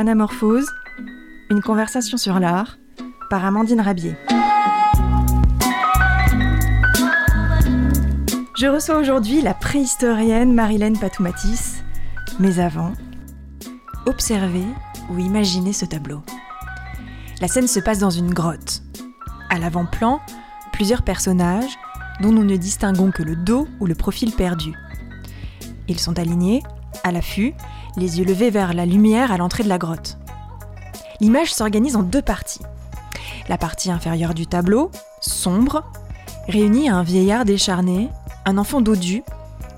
Anamorphose, une conversation sur l'art par Amandine Rabier. Je reçois aujourd'hui la préhistorienne Marilène Patoumatis, mais avant, observez ou imaginez ce tableau. La scène se passe dans une grotte. À l'avant-plan, plusieurs personnages dont nous ne distinguons que le dos ou le profil perdu. Ils sont alignés, à l'affût, les yeux levés vers la lumière à l'entrée de la grotte. L'image s'organise en deux parties. La partie inférieure du tableau, sombre, réunit un vieillard décharné, un enfant dodu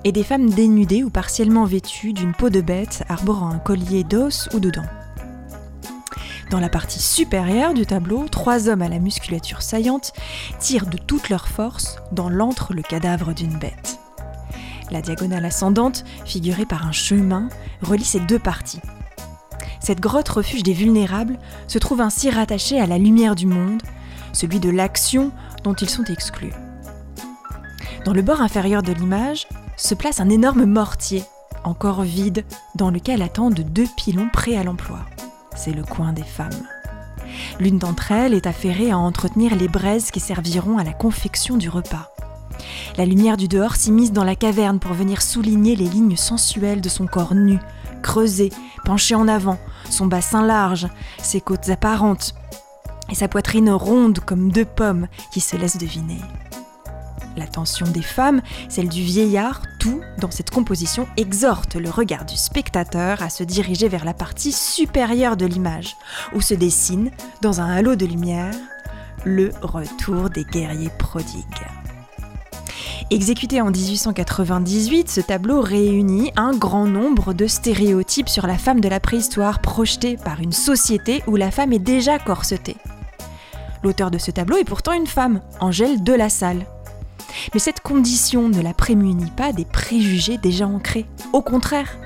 et des femmes dénudées ou partiellement vêtues d'une peau de bête arborant un collier d'os ou de dents. Dans la partie supérieure du tableau, trois hommes à la musculature saillante tirent de toute leur force dans l'antre le cadavre d'une bête. La diagonale ascendante, figurée par un chemin, relie ces deux parties. Cette grotte refuge des vulnérables se trouve ainsi rattachée à la lumière du monde, celui de l'action dont ils sont exclus. Dans le bord inférieur de l'image se place un énorme mortier, encore vide, dans lequel attendent deux pilons prêts à l'emploi. C'est le coin des femmes. L'une d'entre elles est affairée à entretenir les braises qui serviront à la confection du repas. La lumière du dehors s'immisce dans la caverne pour venir souligner les lignes sensuelles de son corps nu, creusé, penché en avant, son bassin large, ses côtes apparentes et sa poitrine ronde comme deux pommes qui se laissent deviner. L'attention des femmes, celle du vieillard, tout dans cette composition exhorte le regard du spectateur à se diriger vers la partie supérieure de l'image, où se dessine, dans un halo de lumière, le retour des guerriers prodigues. Exécuté en 1898, ce tableau réunit un grand nombre de stéréotypes sur la femme de la préhistoire projetés par une société où la femme est déjà corsetée. L'auteur de ce tableau est pourtant une femme, Angèle de. Mais cette condition ne la prémunit pas des préjugés déjà ancrés. Au contraire,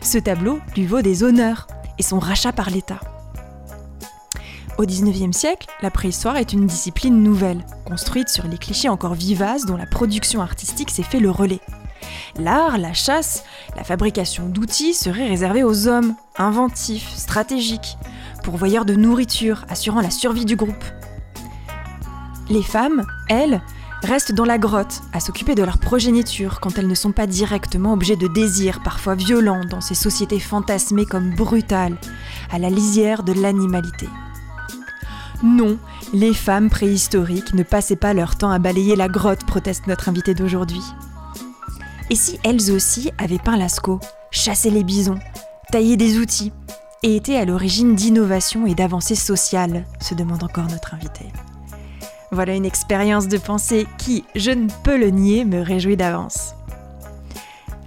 ce tableau lui vaut des honneurs et son rachat par l'État. Au XIXe siècle, la préhistoire est une discipline nouvelle, construite sur les clichés encore vivaces dont la production artistique s'est fait le relais. L'art, la chasse, la fabrication d'outils seraient réservés aux hommes, inventifs, stratégiques, pourvoyeurs de nourriture, assurant la survie du groupe. Les femmes, elles, restent dans la grotte à s'occuper de leur progéniture quand elles ne sont pas directement objets de désirs parfois violents dans ces sociétés fantasmées comme brutales, à la lisière de l'animalité. Non, les femmes préhistoriques ne passaient pas leur temps à balayer la grotte, proteste notre invité d'aujourd'hui. Et si elles aussi avaient peint Lascaux, chassé les bisons, taillé des outils, et étaient à l'origine d'innovations et d'avancées sociales, se demande encore notre invité. Voilà une expérience de pensée qui, je ne peux le nier, me réjouit d'avance.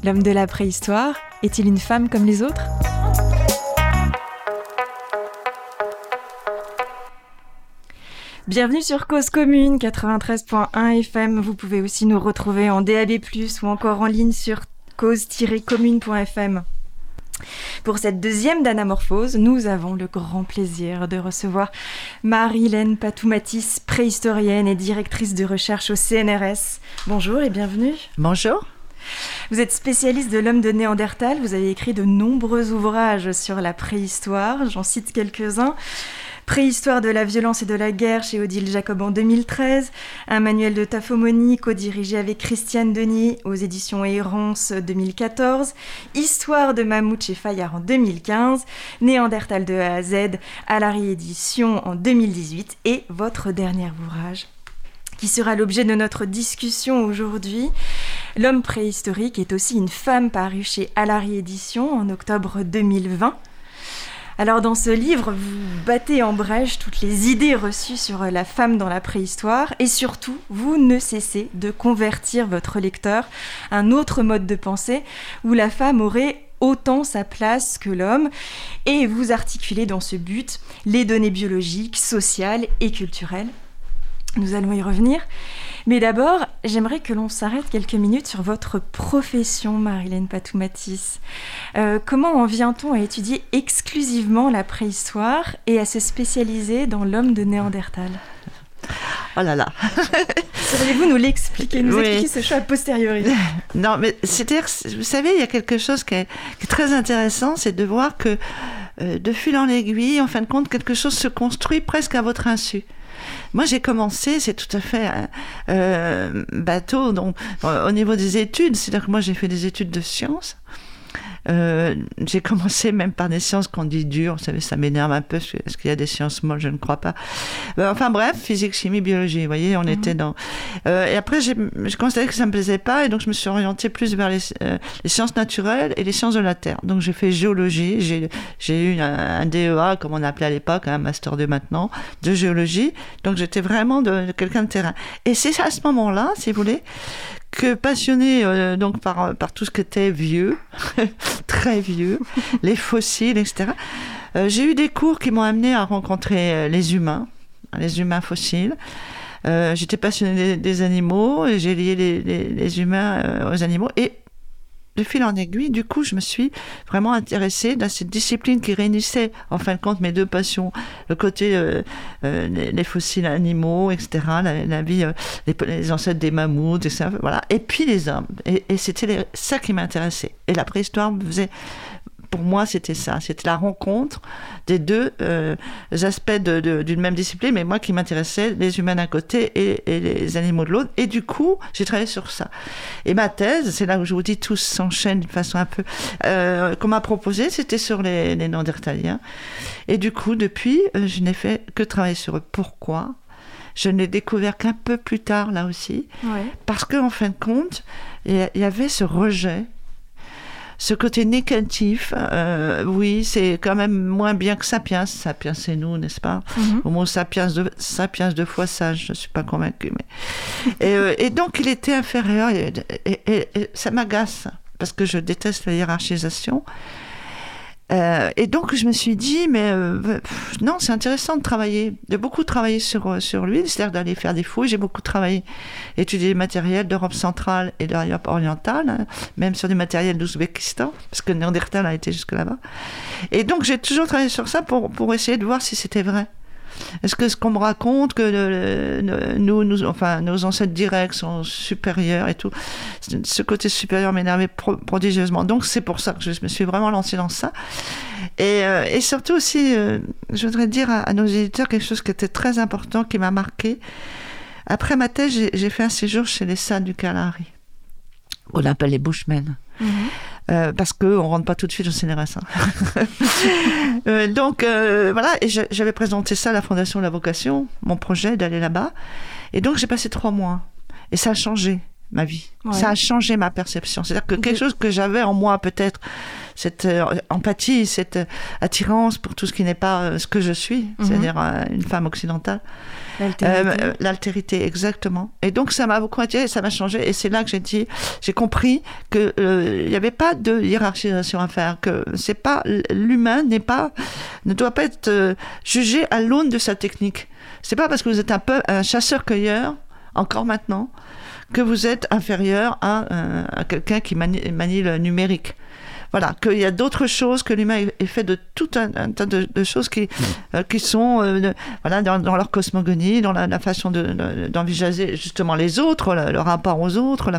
L'homme de la préhistoire est-il une femme comme les autres? Bienvenue sur Cause Commune 93.1 FM. Vous pouvez aussi nous retrouver en DAB+, ou encore en ligne sur cause-commune.fm. Pour cette deuxième d'anamorphose, nous avons le grand plaisir de recevoir Marie-Hélène Patoumatis, préhistorienne et directrice de recherche au CNRS. Bonjour et bienvenue. Bonjour. Vous êtes spécialiste de l'homme de Néandertal, vous avez écrit de nombreux ouvrages sur la préhistoire, j'en cite quelques-uns. Préhistoire de la violence et de la guerre chez Odile Jacob en 2013, un manuel de taphomonie co-dirigé avec Christiane Denis aux éditions Errance 2014, Histoire de mammouth chez Fayard en 2015, Néandertal de A à Z à la réédition en 2018 et votre dernier ouvrage qui sera l'objet de notre discussion aujourd'hui. L'homme préhistorique est aussi une femme parue chez Alary Édition en octobre 2020. Alors dans ce livre, vous battez en brèche toutes les idées reçues sur la femme dans la préhistoire et surtout, vous ne cessez de convertir votre lecteur à un autre mode de pensée où la femme aurait autant sa place que l'homme et vous articulez dans ce but les données biologiques, sociales et culturelles. Nous allons y revenir. Mais d'abord, j'aimerais que l'on s'arrête quelques minutes sur votre profession, Marilène Patoumatis. Euh, comment en vient-on à étudier exclusivement la préhistoire et à se spécialiser dans l'homme de Néandertal? Oh là là Sauriez-vous nous l'expliquer, nous expliquer ce choix a posteriori? Non, mais c'est-à-dire, vous savez, il y a quelque chose qui est, qui est très intéressant, c'est de voir que de fil en aiguille, en fin de compte, quelque chose se construit presque à votre insu. Moi, j'ai commencé, c'est tout à fait bateau, donc, au niveau des études, c'est-à-dire que moi, j'ai fait des études de sciences. Euh, j'ai commencé même par des sciences qu'on dit dures, vous savez, ça m'énerve un peu, est-ce qu'il y a des sciences molles, je ne crois pas. Euh, enfin bref, physique, chimie, biologie, vous voyez, on mhm. était dans... Euh, et après, j'ai constaté que ça ne me plaisait pas, et donc je me suis orientée plus vers les, les, sciences naturelles et les sciences de la Terre. Donc j'ai fait géologie, j'ai eu un, DEA, comme on appelait à l'époque, un Master 2 maintenant, de géologie. Donc j'étais vraiment de, de quelqu'un de terrain. Et c'est à ce moment-là, si vous voulez, que passionné euh, donc par, par tout ce qui était vieux, très vieux, les fossiles, etc. Euh, j'ai eu des cours qui m'ont amené à rencontrer euh, les humains, les humains fossiles. J'étais passionné des, animaux et j'ai lié les, les, humains aux animaux. Et de fil en aiguille, du coup, je me suis vraiment intéressée dans cette discipline qui réunissait, en fin de compte, mes deux passions, le côté euh, euh, les, fossiles animaux, etc., la, vie, euh, les, ancêtres des mammouths, etc., voilà, et puis les hommes. Et, et c'était ça qui m'intéressait. Et la préhistoire me faisait pour moi, c'était ça. C'était la rencontre des deux euh, aspects d'une même discipline, mais moi qui m'intéressais, les humains d'un côté et, les animaux de l'autre. Et du coup, j'ai travaillé sur ça. Et ma thèse, c'est là où je vous dis, tout s'enchaîne d'une façon un peu... Euh, qu'on m'a proposé, c'était sur les, les Néandertaliens. Et du coup, depuis, euh, je n'ai fait que travailler sur eux. Pourquoi? Je n'ai découvert qu'un peu plus tard, là aussi, parce qu'en en fin de compte, il y avait ce rejet ce côté négatif, euh, oui, c'est quand même moins bien que Sapiens. Sapiens, c'est nous, n'est-ce pas mhm. Au moins Sapiens, de, Sapiens deux fois sage, je ne suis pas convaincue. Mais... Euh, et, donc, il était inférieur, et, et ça m'agace, parce que je déteste la hiérarchisation. Euh, et donc je me suis dit, mais euh, non, c'est intéressant de travailler, de beaucoup travailler sur, euh, sur lui, c'est-à-dire d'aller faire des fouilles. J'ai beaucoup travaillé, étudié les matériels d'Europe centrale et d'Europe orientale, hein, même sur des matériels d'Ouzbékistan, parce que Néandertal a été jusque là-bas. Et donc j'ai toujours travaillé sur ça pour, pour essayer de voir si c'était vrai. Est-ce que ce qu'on me raconte, que nous, nous, enfin, nos ancêtres directs sont supérieurs et tout, ce côté supérieur m'énervait prodigieusement. Donc c'est pour ça que je me suis vraiment lancée dans ça. Et, euh, et surtout aussi, euh, je voudrais dire à, nos éditeurs quelque chose qui était très important, qui m'a marqué. Après ma thèse, j'ai fait un séjour chez les Sades du Kalahari. On l'appelle les Bushmen. Mm-hmm. Euh, parce qu'on ne rentre pas tout de suite au CNRS. Hein. euh, donc euh, voilà, et j'avais présenté ça à la Fondation de la Vocation, mon projet d'aller là-bas. Et donc j'ai passé trois mois. Et ça a changé ma vie. Ça a changé ma perception. C'est-à-dire que quelque chose que j'avais en moi, peut-être, cette euh, empathie, cette attirance pour tout ce qui n'est pas ce que je suis, mhm. c'est-à-dire une femme occidentale, euh, l'altérité. exactement. Et donc ça m'a beaucoup attiré, ça m'a changé. Et c'est là que j'ai dit, j'ai compris que euh, il n'y avait pas de hiérarchisation à faire, que c'est pas l'humain n'est pas, ne doit pas être euh, jugé à l'aune de sa technique. C'est pas parce que vous êtes un peu un chasseur-cueilleur encore maintenant que vous êtes inférieur à, à quelqu'un qui manie le numérique voilà, qu'il y a d'autres choses, que l'humain est fait de tout un, tas de, choses qui, euh, qui sont euh, voilà, dans, leur cosmogonie, dans la, façon d'envisager justement les autres, le, rapport aux autres,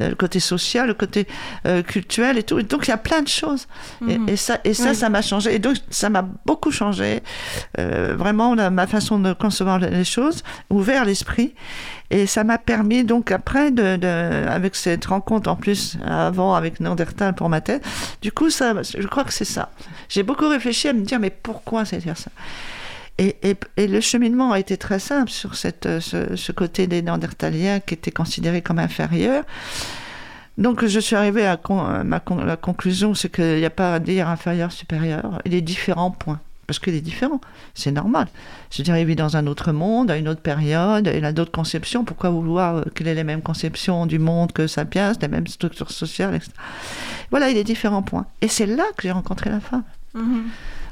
le côté social, le côté euh, culturel et tout. donc il y a plein de choses. Et, mhm. ça, et ça, ça m'a changé. Et donc ça m'a beaucoup changé. vraiment, ma façon de concevoir les choses, ouvert l'esprit. Et ça m'a permis donc après, de, avec cette rencontre en plus avant avec Néandertal pour ma tête, du coup ça, je crois que c'est ça. J'ai beaucoup réfléchi à me dire mais pourquoi c'est dire ça? Et, et, le cheminement a été très simple sur cette, ce, côté des Néandertaliens qui étaient considérés comme inférieurs. Donc je suis arrivée à, ma, la conclusion, c'est qu'il n'y a pas à dire inférieur, supérieur, il a différents points parce qu'il est différent. C'est normal. Je veux dire, il vit dans un autre monde, à une autre période, il a d'autres conceptions. Pourquoi vouloir qu'il ait les mêmes conceptions du monde que Sapiens, les mêmes structures sociales, etc. Voilà, il est différents points. Et c'est là que j'ai rencontré la femme. Mm-hmm.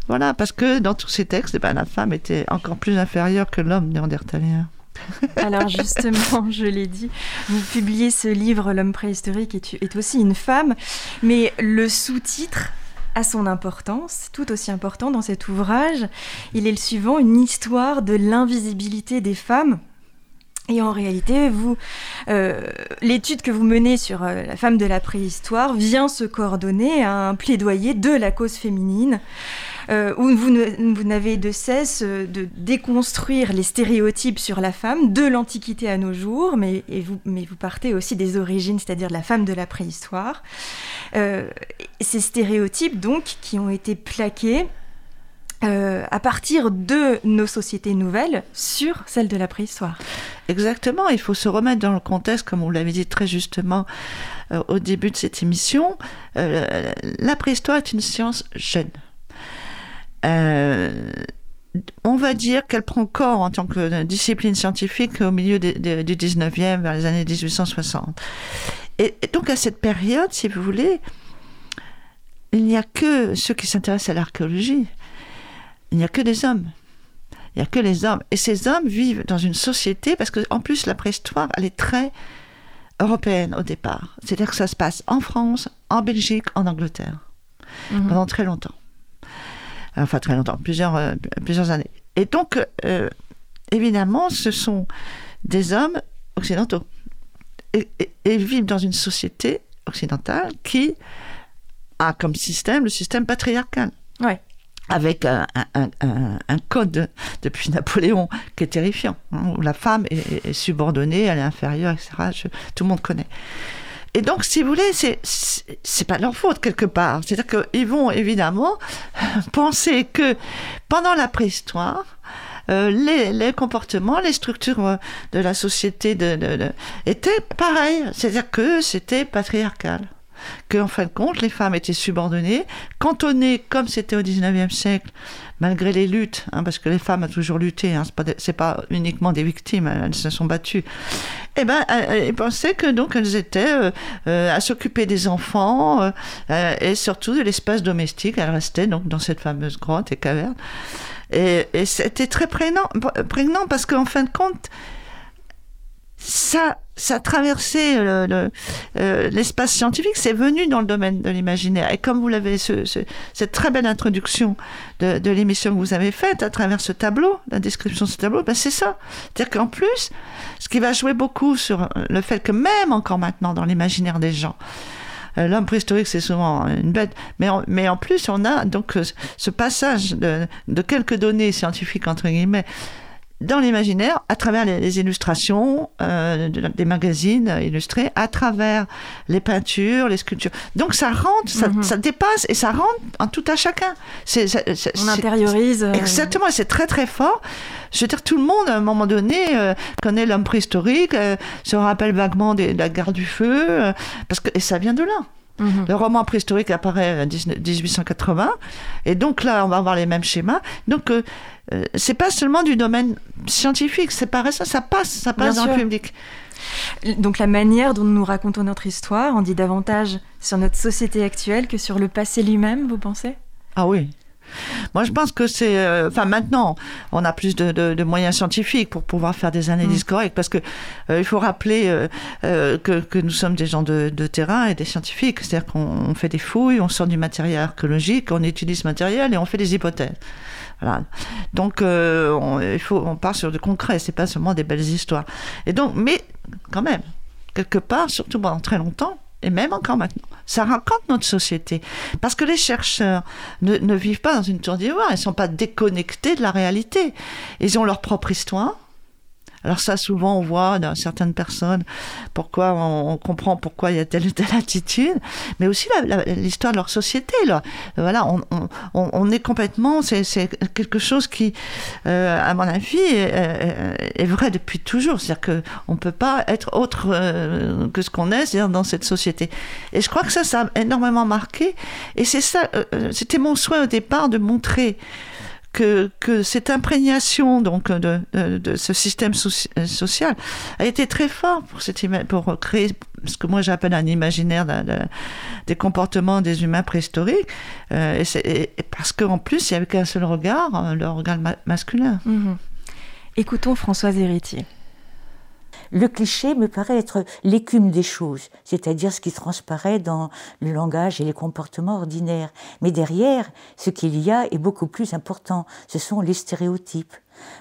Voilà, parce que dans tous ces textes, eh ben, la femme était encore plus inférieure que l'homme néandertalien. Alors justement, je l'ai dit, vous publiez ce livre, L'homme préhistorique est, est aussi une femme, mais le sous-titre a son importance, tout aussi important dans cet ouvrage. Il est le suivant, une histoire de l'invisibilité des femmes. Et en réalité, vous, euh, l'étude que vous menez sur euh, la femme de la préhistoire vient se coordonner à un plaidoyer de la cause féminine, euh, où vous, n'avez de cesse de déconstruire les stéréotypes sur la femme de l'Antiquité à nos jours, mais, vous, mais vous partez aussi des origines, c'est-à-dire de la femme de la préhistoire. ces stéréotypes, donc, qui ont été plaqués euh, à partir de nos sociétés nouvelles sur celles de la préhistoire. Exactement, il faut se remettre dans le contexte, comme vous l'avez dit très justement euh, au début de cette émission. Euh, la préhistoire est une science jeune. on va dire qu'elle prend corps en tant que discipline scientifique au milieu du 19e, vers les années 1860. et donc à cette période, si vous voulez, il n'y a que ceux qui s'intéressent à l'archéologie il n'y a que des hommes. Il n'y a que les hommes. Et ces hommes vivent dans une société, parce qu'en plus, la préhistoire, elle est très européenne au départ. C'est-à-dire que ça se passe en France, en Belgique, en Angleterre, mhm. pendant très longtemps. Enfin, très longtemps, plusieurs, euh, plusieurs années. Et donc, euh, évidemment, ce sont des hommes occidentaux. Et, et, vivent dans une société occidentale qui a comme système le système patriarcal. Ouais avec un, code depuis Napoléon qui est terrifiant, hein, où la femme est, subordonnée, elle est inférieure, etc. tout le monde connaît. Et donc, si vous voulez, c'est c'est pas leur faute quelque part. C'est-à-dire qu'ils vont évidemment penser que pendant la préhistoire, euh, les, comportements, les structures de la société de, étaient pareils. C'est-à-dire que c'était patriarcal qu'en fin de compte, les femmes étaient subordonnées, cantonnées comme c'était au 19e siècle, malgré les luttes, hein, parce que les femmes ont toujours lutté, hein, c'est pas, pas uniquement des victimes, elles se sont battues. Eh ben, elles pensaient que donc elles étaient euh, euh, à s'occuper des enfants euh, et surtout de l'espace domestique. Elles restaient donc dans cette fameuse grotte et caverne. Et, et c'était très prégnant, prégnant parce qu'en fin de compte, ça, ça a traversé euh, l'espace scientifique, c'est venu dans le domaine de l'imaginaire. Et comme vous l'avez, cette très belle introduction de, l'émission que vous avez faite à travers ce tableau, la description de ce tableau, ben c'est ça. C'est-à-dire qu'en plus, ce qui va jouer beaucoup sur le fait que même encore maintenant dans l'imaginaire des gens, euh, l'homme préhistorique, c'est souvent une bête. Mais en, mais en plus, on a donc euh, ce passage de, de quelques données scientifiques, entre guillemets, dans l'imaginaire, à travers les, illustrations euh, des magazines illustrés, à travers les peintures, les sculptures. Donc ça rentre, ça, mhm. dépasse et ça rentre en tout à chacun. On intériorise. Euh, Exactement, c'est très très fort. Je veux dire, tout le monde, à un moment donné, euh, connaît l'homme préhistorique, se rappelle vaguement de la guerre du feu, parce que, et ça vient de là. Mhm. Le roman préhistorique apparaît en 1880, et donc là, on va avoir les mêmes schémas. Donc, euh, euh, c'est pas seulement du domaine scientifique, c'est pareil, ça, ça passe, ça passe dans le public. Donc la manière dont nous racontons notre histoire en dit davantage sur notre société actuelle que sur le passé lui-même, vous pensez? Ah oui, moi, je pense que c'est. Euh, enfin, maintenant, on a plus de, moyens scientifiques pour pouvoir faire des analyses mm. correctes, parce que euh, il faut rappeler euh, que, nous sommes des gens de, terrain et des scientifiques. C'est-à-dire qu'on fait des fouilles, on sort du matériel archéologique, on utilise ce matériel et on fait des hypothèses. Voilà. Donc, on, il faut, on part sur du concret, c'est pas seulement des belles histoires. Et donc, mais quand même, quelque part, surtout pendant très longtemps, et même encore maintenant. Ça raconte notre société. Parce que les chercheurs ne, ne vivent pas dans une tour d'ivoire, ils ne sont pas déconnectés de la réalité. Ils ont leur propre histoire, alors ça, souvent, on voit dans certaines personnes pourquoi on, comprend pourquoi il y a telle ou telle attitude, mais aussi l'histoire de leur société. Là. Voilà, on, est complètement, c'est quelque chose qui, euh, à mon avis, est, vrai depuis toujours. C'est-à-dire qu'on ne peut pas être autre euh, que ce qu'on est, c'est-à-dire dans cette société. Et je crois que ça, ça a énormément marqué. Et c'est ça, euh, c'était mon souhait au départ de montrer que, cette imprégnation donc de, ce système euh, social a été très fort pour, cette, pour créer ce que moi j'appelle un imaginaire des comportements des humains préhistoriques, euh, et, parce qu'en plus il n'y avait qu'un seul regard, euh, le regard masculin. Mhm. Écoutons Françoise Héritier. Le cliché me paraît être l'écume des choses, c'est-à-dire ce qui transparaît dans le langage et les comportements ordinaires. Mais derrière, ce qu'il y a est beaucoup plus important. Ce sont les stéréotypes.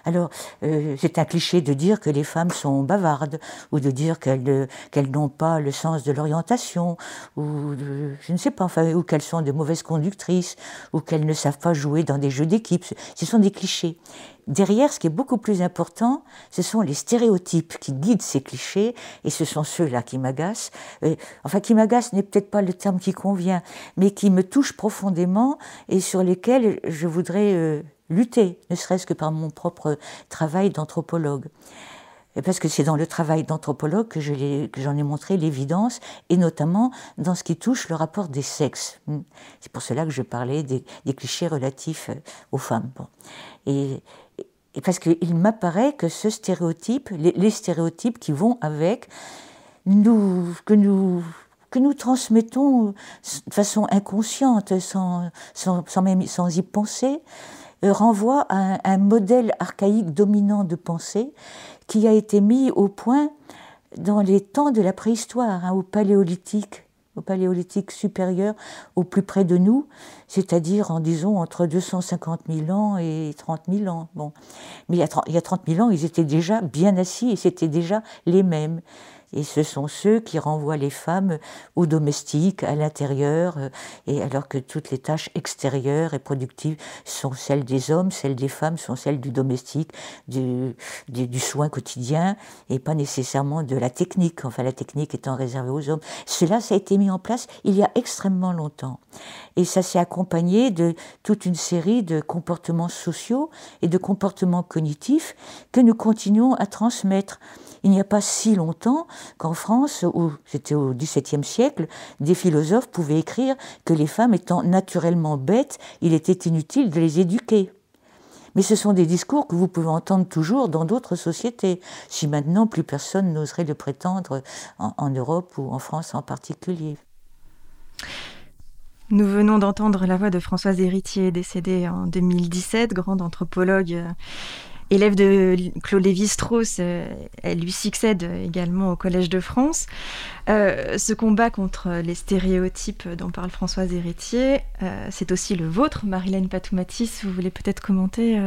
Alors, euh, c'est un cliché de dire que les femmes sont bavardes, ou de dire qu'elles qu'elles n'ont pas le sens de l'orientation, ou je ne sais pas, enfin, ou qu'elles sont de mauvaises conductrices, ou qu'elles ne savent pas jouer dans des jeux d'équipe. Ce sont des clichés. Derrière, ce qui est beaucoup plus important, ce sont les stéréotypes qui guident ces clichés, et ce sont ceux-là qui m'agacent. Euh, enfin, qui m'agacent n'est peut-être pas le terme qui convient, mais qui me touchent profondément et sur lesquels je voudrais euh, lutter, ne serait-ce que par mon propre travail d'anthropologue. Parce que c'est dans le travail d'anthropologue que, j'en ai, montré l'évidence, et notamment dans ce qui touche le rapport des sexes. C'est pour cela que je parlais des, clichés relatifs euh, aux femmes. Et, parce qu'il m'apparaît que ce stéréotype, les, stéréotypes qui vont avec, nous, que nous que nous transmettons de façon inconsciente, sans, sans, même, sans y penser, euh, renvoie à un, modèle archaïque dominant de pensée qui a été mis au point dans les temps de la préhistoire, hein, au paléolithique, au paléolithique supérieur, au plus près de nous, c'est-à-dire en disons entre 250 000 ans et 30 000 ans. Bon. Mais il y, a 30, il y a 30 000 ans, ils étaient déjà bien assis et c'était déjà les mêmes. Et ce sont ceux qui renvoient les femmes au domestique, à l'intérieur, euh, et alors que toutes les tâches extérieures et productives sont celles des hommes, celles des femmes sont celles du domestique, du, du, soin quotidien, et pas nécessairement de la technique, enfin la technique étant réservée aux hommes. Cela, ça a été mis en place il y a extrêmement longtemps. Et ça s'est accompagné de toute une série de comportements sociaux et de comportements cognitifs que nous continuons à transmettre il n'y a pas si longtemps qu'en France, où c'était au XVIIe siècle, des philosophes pouvaient écrire que les femmes étant naturellement bêtes, il était inutile de les éduquer. Mais ce sont des discours que vous pouvez entendre toujours dans d'autres sociétés, si maintenant plus personne n'oserait le prétendre en, Europe ou en France en particulier. Nous venons d'entendre la voix de Françoise Héritier, décédée en 2017, grande anthropologue élève de Claude Lévi-Strauss, euh, elle lui succède également au Collège de France. Euh, ce combat contre les stéréotypes dont parle Françoise Héritier, euh, c'est aussi le vôtre, Marilène Patoumatis. Vous voulez peut-être commenter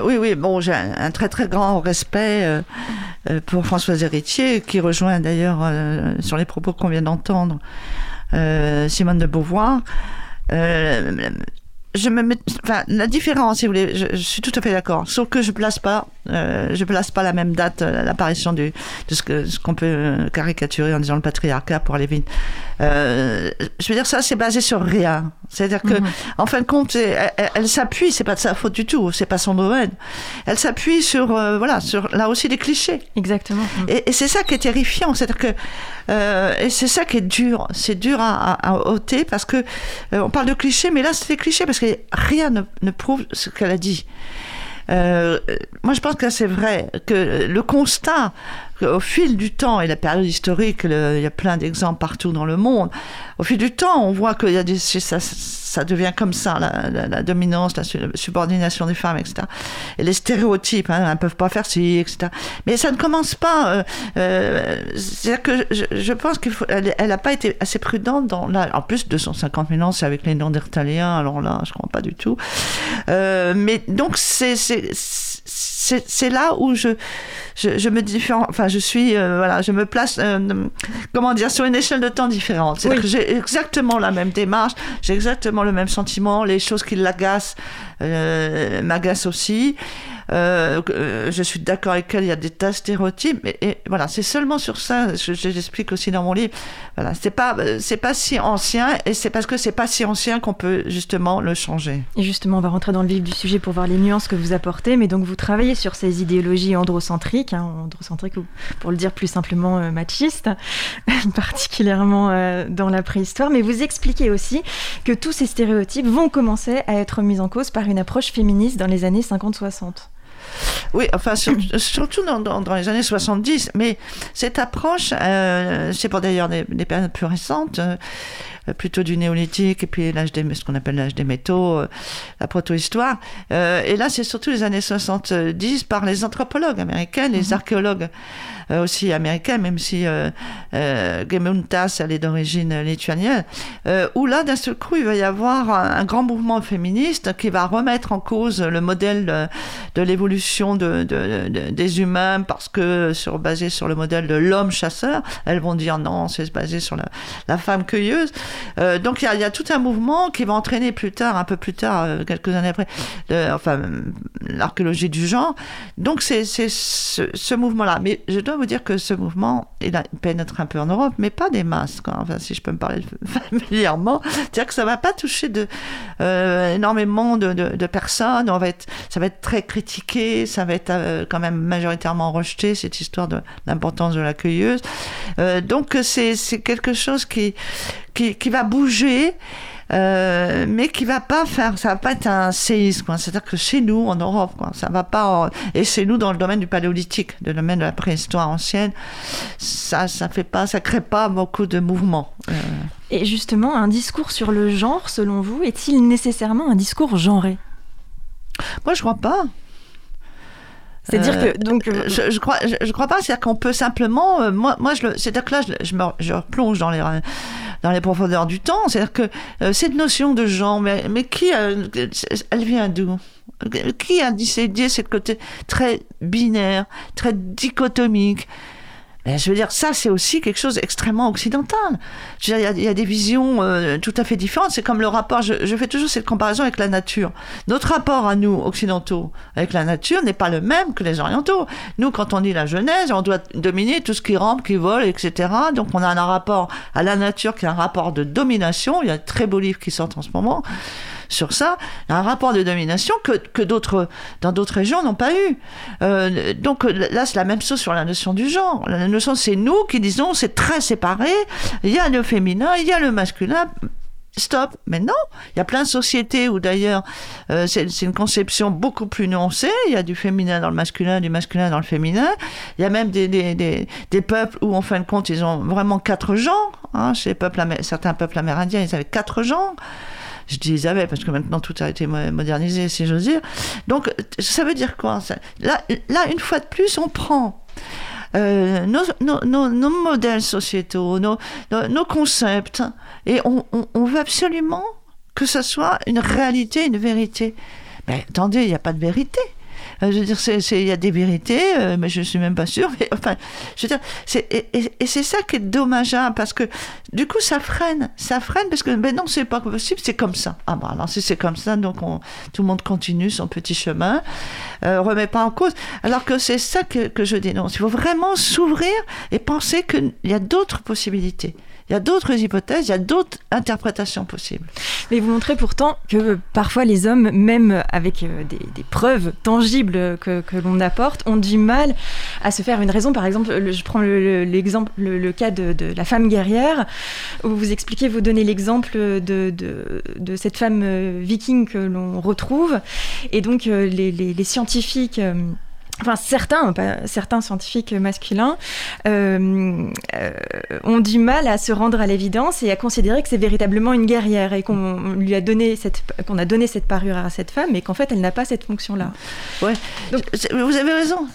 Oui, oui, bon, j'ai un, très très grand respect pour Françoise Héritier, qui rejoint d'ailleurs sur les propos qu'on vient d'entendre Simone de Beauvoir je me mets, enfin, la différence, si vous voulez, je, suis tout à fait d'accord. Sauf que je place pas, euh, je place pas la même date, euh, l'apparition de ce qu'on peut euh, caricaturer en disant le patriarcat pour aller vite. Euh, je veux dire, ça, c'est basé sur rien. C'est-à-dire que, mhm. en fin de compte, elle, elle, s'appuie, c'est pas de sa faute du tout, c'est pas son domaine. Elle s'appuie sur, voilà, sur là aussi des clichés. Exactement. Et, et c'est ça qui est terrifiant, c'est-à-dire que, et c'est ça qui est dur, c'est dur à, à, ôter parce que on parle de clichés, mais là, c'est des clichés parce que rien ne, prouve ce qu'elle a dit. Euh, moi, je pense que c'est vrai, que le constat au fil du temps, et la période historique, il y a plein d'exemples partout dans le monde, au fil du temps, on voit que y a des, ça, devient comme ça, la, dominance, la subordination des femmes, etc. Et les stéréotypes, hein, elles ne peuvent pas faire ci, etc. Mais ça ne commence pas. Euh, euh, c'est-à-dire que je, pense qu'elle n'a pas été assez prudente dans. Là, en plus, 250 000 ans, c'est avec les noms d'Irtaliens, alors là, je ne crois pas du tout. Euh, mais donc, c'est c'est là où je, je, me différen, enfin, je suis, euh, voilà, je me place, euh, comment dire, sur une échelle de temps différente. J'ai exactement la même démarche, j'ai exactement le même sentiment, les choses qui l'agacent euh, m'agacent aussi. Euh, euh, je suis d'accord avec elle, il y a des tas de stéréotypes, et, voilà, c'est seulement sur ça, je, j'explique aussi dans mon livre, voilà, c'est pas, c'est pas si ancien, et c'est parce que c'est pas si ancien qu'on peut justement le changer. Et justement, on va rentrer dans le vif du sujet pour voir les nuances que vous apportez, mais donc vous travaillez sur ces idéologies androcentriques, hein, androcentriques ou pour le dire plus simplement euh, machistes, particulièrement dans la préhistoire, mais vous expliquez aussi que tous ces stéréotypes vont commencer à être mis en cause par une approche féministe dans les années 50-60. Oui, enfin, surtout dans, dans, les années 70. Mais cette approche, euh, c'est pour d'ailleurs des, des, périodes plus récentes. Euh, plutôt du néolithique et puis l'âge des, ce qu'on appelle l'âge des métaux, euh, la protohistoire. Euh, et là, c'est surtout les années 70 par les anthropologues américains, les mhm. archéologues aussi américains, même si euh, euh, Gemuntas, elle est d'origine lituanienne, où là, d'un seul coup, il va y avoir un, grand mouvement féministe qui va remettre en cause le modèle de, l'évolution de, de, des humains parce que sur, basé sur le modèle de l'homme chasseur, elles vont dire non, c'est basé sur la, la femme cueilleuse. Euh, donc il y, y, a tout un mouvement qui va entraîner plus tard, un peu plus tard, quelques années après, enfin l'archéologie du genre. Donc c'est ce, ce mouvement-là. Mais je dois vous dire que ce mouvement, il, pénètre un peu en Europe, mais pas des masses. Enfin, si je peux me parler familièrement. C'est-à-dire que ça va pas toucher de, euh, énormément de, personnes. Ça va être très critiqué, ça va être euh, quand même majoritairement rejeté, cette histoire de l'importance de la cueilleuse. Euh, donc, c'est quelque chose qui, qui va bouger. Euh, mais qui va pas faire, ça va pas être un séisme. C'est-à-dire que chez nous, en Europe, quoi, ça va pas. Et chez nous, dans le domaine du paléolithique, le domaine de la préhistoire ancienne, ça, ça fait pas, ça crée pas beaucoup de mouvements. Euh. Et justement, un discours sur le genre, selon vous, est-il nécessairement un discours genré? Moi, je crois pas. C'est-à-dire que donc euh, je, je, crois je, crois pas c'est-à-dire qu'on peut simplement moi moi je c'est-à-dire que là je, je, me, je plonge dans les dans les profondeurs du temps. C'est-à-dire que euh, cette notion de genre, mais, qui, elle vient d'où? Qui a dissédié cette côté très binaire, très dichotomique je veux dire, ça, c'est aussi quelque chose d'extrêmement occidental. Il y, a des visions euh, tout à fait différentes. C'est comme le rapport, je, fais toujours cette comparaison avec la nature. Notre rapport à nous, occidentaux, avec la nature n'est pas le même que les orientaux. Nous, quand on lit la Genèse, on doit dominer tout ce qui rampe, qui vole, etc. Donc, on a un rapport à la nature qui est un rapport de domination. Il y a de très beaux livres qui sortent en ce moment sur ça, un rapport de domination que, que d'autres, dans d'autres régions n'ont pas eu. Euh, donc là, c'est la même chose sur la notion du genre. La notion, c'est nous qui disons, c'est très séparé, il y a le féminin, il y a le masculin, stop. Mais non, il y a plein de sociétés où d'ailleurs euh, c'est une conception beaucoup plus nuancée. Il y a du féminin dans le masculin, du masculin dans le féminin. Il y a même des, des, des, peuples où en fin de compte ils ont vraiment quatre genres. Hein. Chez peuples, certains peuples amérindiens, ils avaient quatre genres. Je dis ils parce que maintenant tout a été modernisé, si j'ose dire. Donc ça veut dire quoi là, là, une fois de plus, on prend euh, nos, nos, nos, modèles sociétaux, nos, nos, concepts, et on, on, on, veut absolument que ce soit une réalité, une vérité. Mais attendez, il n'y a pas de vérité. Euh, je veux dire, il y a des vérités, euh, mais je ne suis même pas sûre. Enfin, je veux dire, et, c'est ça qui est dommageable, parce que du coup, ça freine. Ça freine, parce que ben non, c'est pas possible, c'est comme ça. Ah bon, alors si c'est comme ça, donc on, tout le monde continue son petit chemin, euh, remet pas en cause. Alors que c'est ça que, que je dénonce. Il faut vraiment s'ouvrir et penser qu'il y a d'autres possibilités. Il y a d'autres hypothèses, il y a d'autres interprétations possibles. Mais vous montrez pourtant que parfois les hommes, même avec euh, des, preuves tangibles que, l'on apporte, ont du mal à se faire une raison. Par exemple, je prends l'exemple, le, cas de, la femme guerrière, où vous expliquez, vous donnez l'exemple de, cette femme euh, viking que l'on retrouve. Et donc, euh, les scientifiques enfin certains, certains scientifiques masculins euh, euh, ont du mal à se rendre à l'évidence et à considérer que c'est véritablement une guerrière et qu'on lui a donné cette qu'on a donné cette parure à cette femme et qu'en fait elle n'a pas cette fonction-là. Ouais. Donc vous avez raison.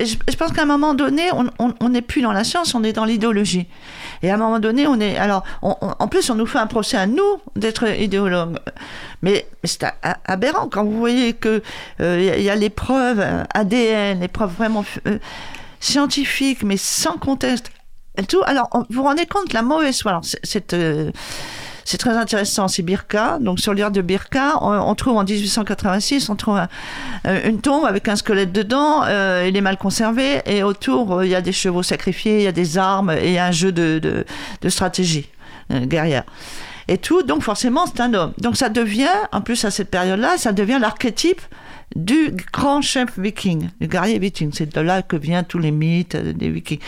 Je, pense qu'à un moment donné, on n'est plus dans la science, on est dans l'idéologie. Et à un moment donné, on est alors en plus on nous fait un procès à nous d'être idéologues. Mais, c'est aberrant quand vous voyez que il euh, y, a les preuves ADN, les preuves vraiment euh, scientifiques, mais sans contexte. Et tout. Alors, vous vous rendez compte la mauvaise foi. Euh, c'est très intéressant, c'est Birka. Donc sur l'île de Birka, on, trouve en 1886, on trouve une tombe avec un squelette dedans. il est mal conservé et autour il y a des chevaux sacrifiés, il y a des armes et un jeu de stratégie guerrière et tout. Donc forcément, c'est un homme. Donc ça devient, en plus à cette période-là, ça devient l'archétype du grand chef viking, du guerrier viking. C'est de là que viennent tous les mythes des vikings.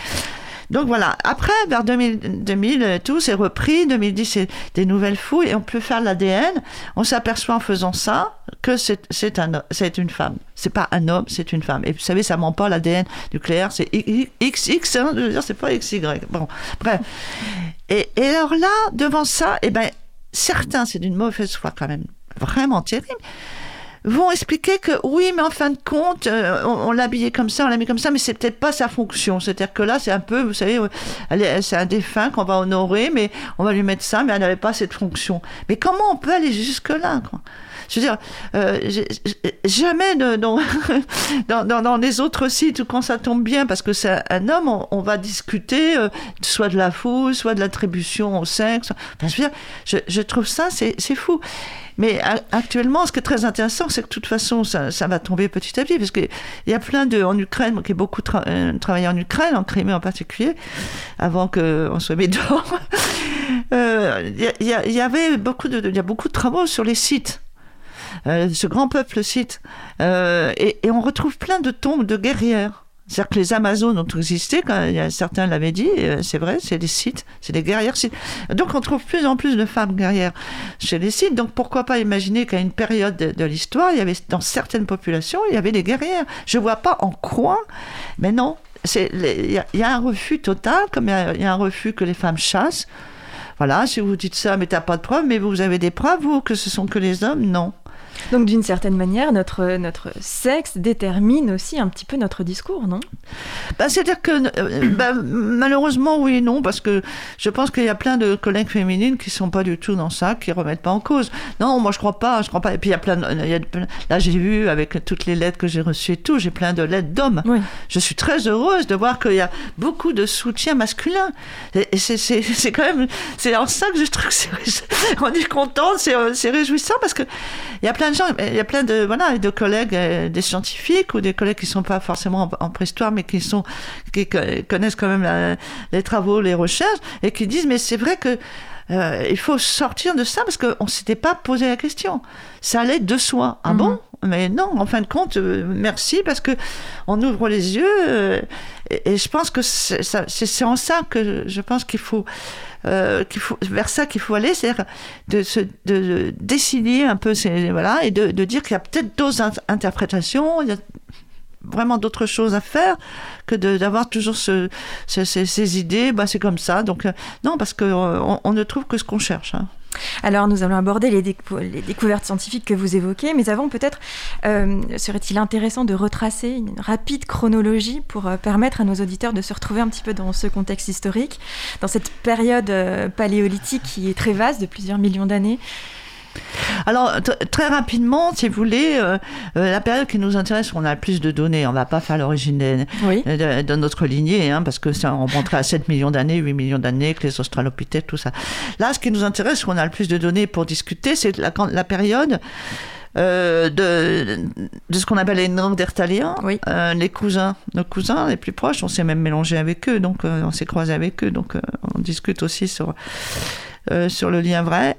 Donc voilà, après, vers 2000, 2000 tout c'est repris, 2010 c'est des nouvelles fouilles, et on peut faire l'ADN, on s'aperçoit en faisant ça que c'est un, une femme. C'est pas un homme, c'est une femme. Et vous savez, ça ment pas l'ADN nucléaire, c'est XX, hein, je veux dire, c'est pas XY. Bon, bref. Et, et alors là, devant ça, eh ben, certains, c'est d'une mauvaise foi quand même, vraiment terrible, vont expliquer que oui, mais en fin de compte, euh, on, l'a habillé comme ça, on l'a mis comme ça, mais c'est peut-être pas sa fonction. C'est-à-dire que là, c'est un peu, vous savez, c'est un défunt qu'on va honorer, mais on va lui mettre ça, mais elle n'avait pas cette fonction. Mais comment on peut aller jusque-là je veux dire, euh, jamais dans, dans, dans, les autres sites quand ça tombe bien, parce que c'est un homme, on, va discuter euh, soit de la fouille, soit de l'attribution au sexe. Je, veux dire, je, trouve ça, c'est fou. Mais actuellement, ce qui est très intéressant, c'est que de toute façon, ça, va tomber petit à petit, parce qu'il y a plein de. En Ukraine, moi qui ai beaucoup euh, travaillé en Ukraine, en Crimée en particulier, avant qu'on soit mis dehors, euh, il y, avait beaucoup de, il y a beaucoup de travaux sur les sites. Euh, ce grand peuple site. Euh, et, on retrouve plein de tombes de guerrières. C'est-à-dire que les Amazones ont existé, quand y certains l'avaient dit, euh, c'est vrai, c'est des sites, c'est des guerrières sites. Donc on trouve plus en plus de femmes guerrières chez les sites. Donc pourquoi pas imaginer qu'à une période de, l'histoire, il y avait dans certaines populations, il y avait des guerrières. Je vois pas en quoi, mais non, il y, y, a un refus total, comme il y, a un refus que les femmes chassent. Voilà, si vous dites ça, mais t'as pas de preuves, mais vous avez des preuves, vous, que ce sont que les hommes? Non. Donc d'une certaine manière, notre, notre sexe détermine aussi un petit peu notre discours, non? Bah, C'est-à-dire que euh, bah, malheureusement oui et non, parce que je pense qu'il y a plein de collègues féminines qui sont pas du tout dans ça, qui remettent pas en cause. Non, moi je crois pas, je crois pas. Et puis il y a plein, de, là j'ai vu avec toutes les lettres que j'ai reçues et tout, j'ai plein de lettres d'hommes. Je suis très heureuse de voir qu'il y a beaucoup de soutien masculin. Et c'est quand même, c'est en ça que je trouve que on est content, c'est réjouissant parce que il y a plein de gens, il y a plein de, voilà, de collègues, euh, des scientifiques ou des collègues qui sont pas forcément en, préhistoire, mais qui sont, qui connaissent quand même les travaux, les recherches, et qui disent, mais c'est vrai que euh, il faut sortir de ça parce qu'on ne s'était pas posé la question. Ça allait de soi. Ah bon? Mhm. Mais non, en fin de compte, euh, merci parce que on ouvre les yeux et, je pense que c'est en ça que je pense qu'il faut euh, vers ça qu'il faut aller, c'est-à-dire de, se, un peu, voilà, et de, dire qu'il y a peut-être d'autres interprétations, il y a vraiment d'autres choses à faire que d'avoir toujours ce, ces, idées, bah, c'est comme ça. Donc, euh, non, parce qu'on euh, ne trouve que ce qu'on cherche. Hein. Alors nous allons aborder les, découvertes scientifiques que vous évoquez, mais avant peut-être euh, serait-il intéressant de retracer une rapide chronologie pour euh, permettre à nos auditeurs de se retrouver un petit peu dans ce contexte historique, dans cette période euh, paléolithique qui est très vaste de plusieurs millions d'années alors, très rapidement, si vous voulez, euh, euh, la période qui nous intéresse, on a le plus de données. On ne va pas faire l'origine de, notre lignée, hein, parce que ça, on remonterait à 7 millions d'années, 8 millions d'années, que les australopithèques, tout ça. Là, ce qui nous intéresse, ce qu'on a le plus de données pour discuter, c'est la, la, période. Euh, de, de, ce qu'on appelle les Néandertaliens, les cousins, nos cousins les plus proches, on s'est même mélangé avec eux, donc on s'est croisé avec eux, donc on discute aussi sur, sur le lien vrai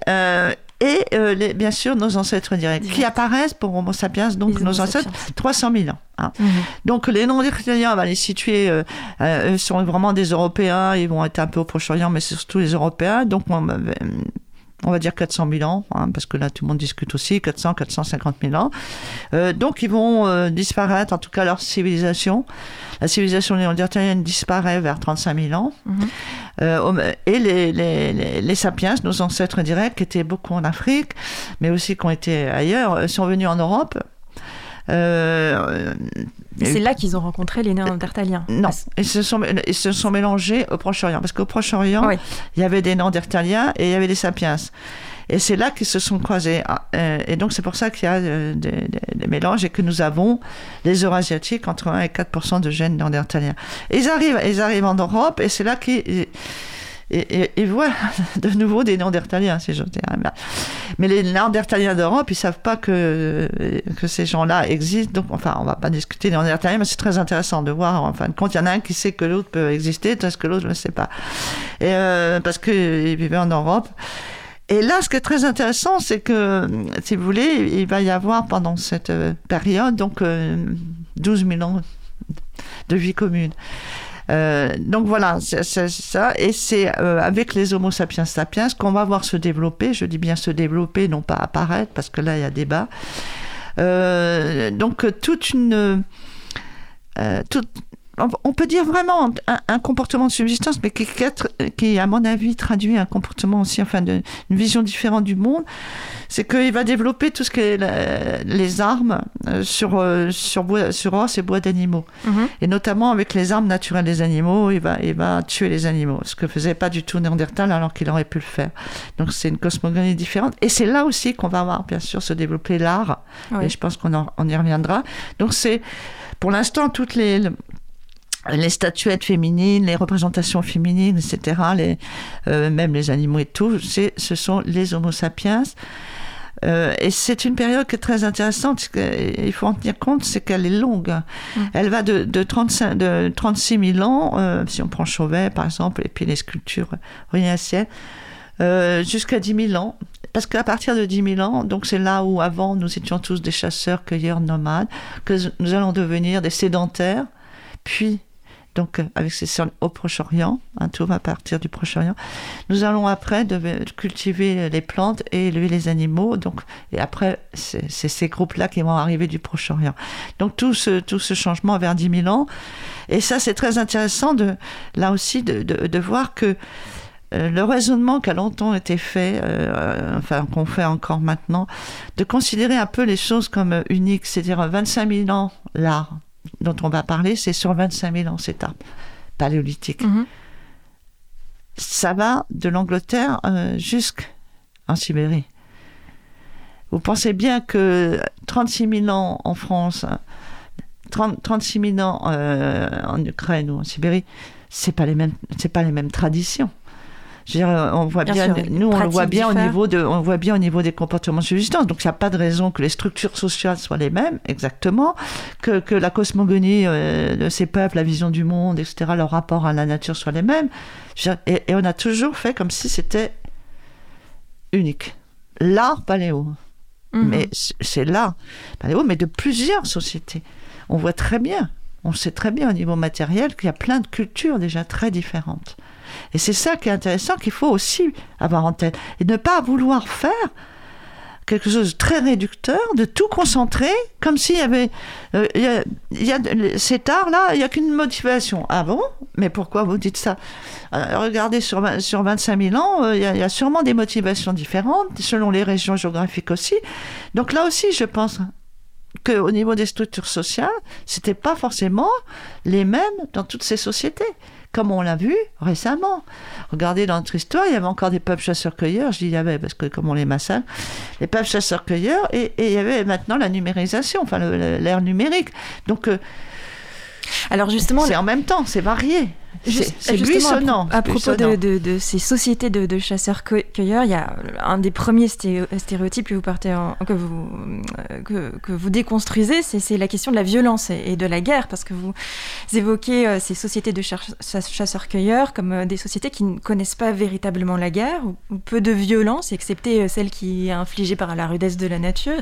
et euh, les, bien sûr nos ancêtres directs, qui apparaissent pour Homo sapiens, donc nos ancêtres, 300 000 ans. Hein. Mhm. Donc les non-irrétaliens, on va les situer, euh, euh, sont vraiment des Européens, ils vont être un peu au Proche-Orient, mais c'est surtout les Européens. Donc on, on va dire 400 000 ans, hein, parce que là tout le monde discute aussi, 400, 450 000 ans. Euh, donc ils vont euh, disparaître, en tout cas leur civilisation. La civilisation néandertalienne disparaît vers 35 000 ans. Mhm. Euh, et les, les, les, sapiens, nos ancêtres directs, qui étaient beaucoup en Afrique, mais aussi qui ont été ailleurs, sont venus en Europe. Euh, c'est là qu'ils ont rencontré les Néandertaliens. Non, ils se sont, ils se sont mélangés au Proche-Orient. Parce qu'au Proche-Orient, il y avait des Néandertaliens et il y avait des Sapiens. Et c'est là qu'ils se sont croisés. Ah, euh, et donc, c'est pour ça qu'il y a euh, des, mélanges et que nous avons, les Eurasiatiques, entre 1 et 4% de gènes néandertaliens. ils arrivent, ils arrivent en Europe et c'est là qu'ils et, et, voient de nouveau des Néandertaliens, si j'ose dire. Mais les Néandertaliens d'Europe, ils savent pas que, que ces gens-là existent. Donc, enfin, on va pas discuter des Néandertaliens, mais c'est très intéressant de voir, en fin de compte, il y en a un qui sait que l'autre peut exister, tandis que l'autre ne sait pas. Et, euh, parce qu'ils vivaient en Europe. Et là, ce qui est très intéressant, c'est que, si vous voulez, il va y avoir pendant cette euh, période, donc, 12 euh, 000 ans de vie commune. Donc voilà, c'est ça. Et c'est avec les Homo sapiens sapiens qu'on va voir se développer. Je dis bien se développer, non pas apparaître, parce que là, il y a débat. donc toute une... on peut dire vraiment un, comportement de subsistance, mais qui, qui, à mon avis, traduit un comportement aussi, enfin, de, une vision différente du monde. C'est qu'il va développer tout ce qui est les armes euh, sur, euh, sur, bois, sur os et bois d'animaux. Mhm. Et notamment avec les armes naturelles des animaux, il va, il va tuer les animaux. Ce que faisait pas du tout Néandertal alors qu'il aurait pu le faire. Donc c'est une cosmogonie différente. Et c'est là aussi qu'on va voir, bien sûr, se développer l'art. Et je pense qu'on on y reviendra. Donc c'est, pour l'instant, toutes les les statuettes féminines, les représentations féminines, etc., les, euh, même les animaux et tout, ce sont les Homo sapiens. Euh, et c'est une période qui est très intéressante. Il faut en tenir compte, c'est qu'elle est longue. Mm. Elle va de, de, 35, de 36 000 ans, euh, si on prend Chauvet par exemple, et puis les sculptures euh, jusqu'à 10 000 ans. Parce qu'à partir de 10 000 ans, donc c'est là où avant nous étions tous des chasseurs, cueilleurs, nomades, que nous allons devenir des sédentaires, puis donc euh, avec ces au Proche-Orient, tour à partir du Proche-Orient. Nous allons après cultiver les plantes et élever les animaux. Donc, et après, c'est ces groupes-là qui vont arriver du Proche-Orient. Donc tout ce, tout ce changement vers 10 000 ans. Et ça, c'est très intéressant de, là aussi de, de, voir que euh, le raisonnement qui a longtemps été fait, euh, enfin qu'on fait encore maintenant, de considérer un peu les choses comme uniques, c'est-à-dire 25 000 ans l'art, dont on va parler, c'est sur 25 000 ans, cet arbre paléolithique. Mhm. Ça va de l'Angleterre euh, jusqu'en Sibérie. Vous pensez bien que 36 000 ans en France, 36 000 ans euh, en Ukraine ou en Sibérie, c'est pas les mêmes, c'est pas les mêmes traditions on voit bien, nous, on le voit bien au niveau de, on voit bien au niveau des comportements de subsistance. Donc, il n'y a pas de raison que les structures sociales soient les mêmes, exactement, que, que la cosmogonie euh, de ces peuples, la vision du monde, etc., leur rapport à la nature soient les mêmes. Et, on a toujours fait comme si c'était unique. L'art paléo. Mhm. Mais c'est l'art paléo, mais de plusieurs sociétés. On voit très bien, on sait très bien au niveau matériel qu'il y a plein de cultures déjà très différentes. Et c'est ça qui est intéressant, qu'il faut aussi avoir en tête. Et ne pas vouloir faire quelque chose de très réducteur, de tout concentrer, comme s'il y avait... Euh, y, a, cet art-là, il n'y a qu'une motivation. Ah bon? Mais pourquoi vous dites ça? Euh, Regardez, sur, sur 25 000 ans, euh, il y, a, sûrement des motivations différentes, selon les régions géographiques aussi. Donc là aussi, je pense qu'au niveau des structures sociales, c'était pas forcément les mêmes dans toutes ces sociétés comme on l'a vu récemment. Regardez dans notre histoire, il y avait encore des peuples chasseurs-cueilleurs, je dis il y avait parce que comme on les massacre, les peuples chasseurs-cueilleurs, et, il y avait maintenant la numérisation, enfin l'ère numérique. Donc, euh, alors justement, c'est en même temps, c'est varié. C'est buissonnant. À, propos de, ces sociétés de, chasseurs-cueilleurs, il y a un des premiers stéréotypes que vous, partez que, vous, euh, que, vous déconstruisez, c'est la question de la violence et, de la guerre, parce que vous évoquez euh, ces sociétés de chasseurs-cueilleurs comme euh, des sociétés qui ne connaissent pas véritablement la guerre, ou peu de violence, excepté celle qui est infligée par la rudesse de la nature.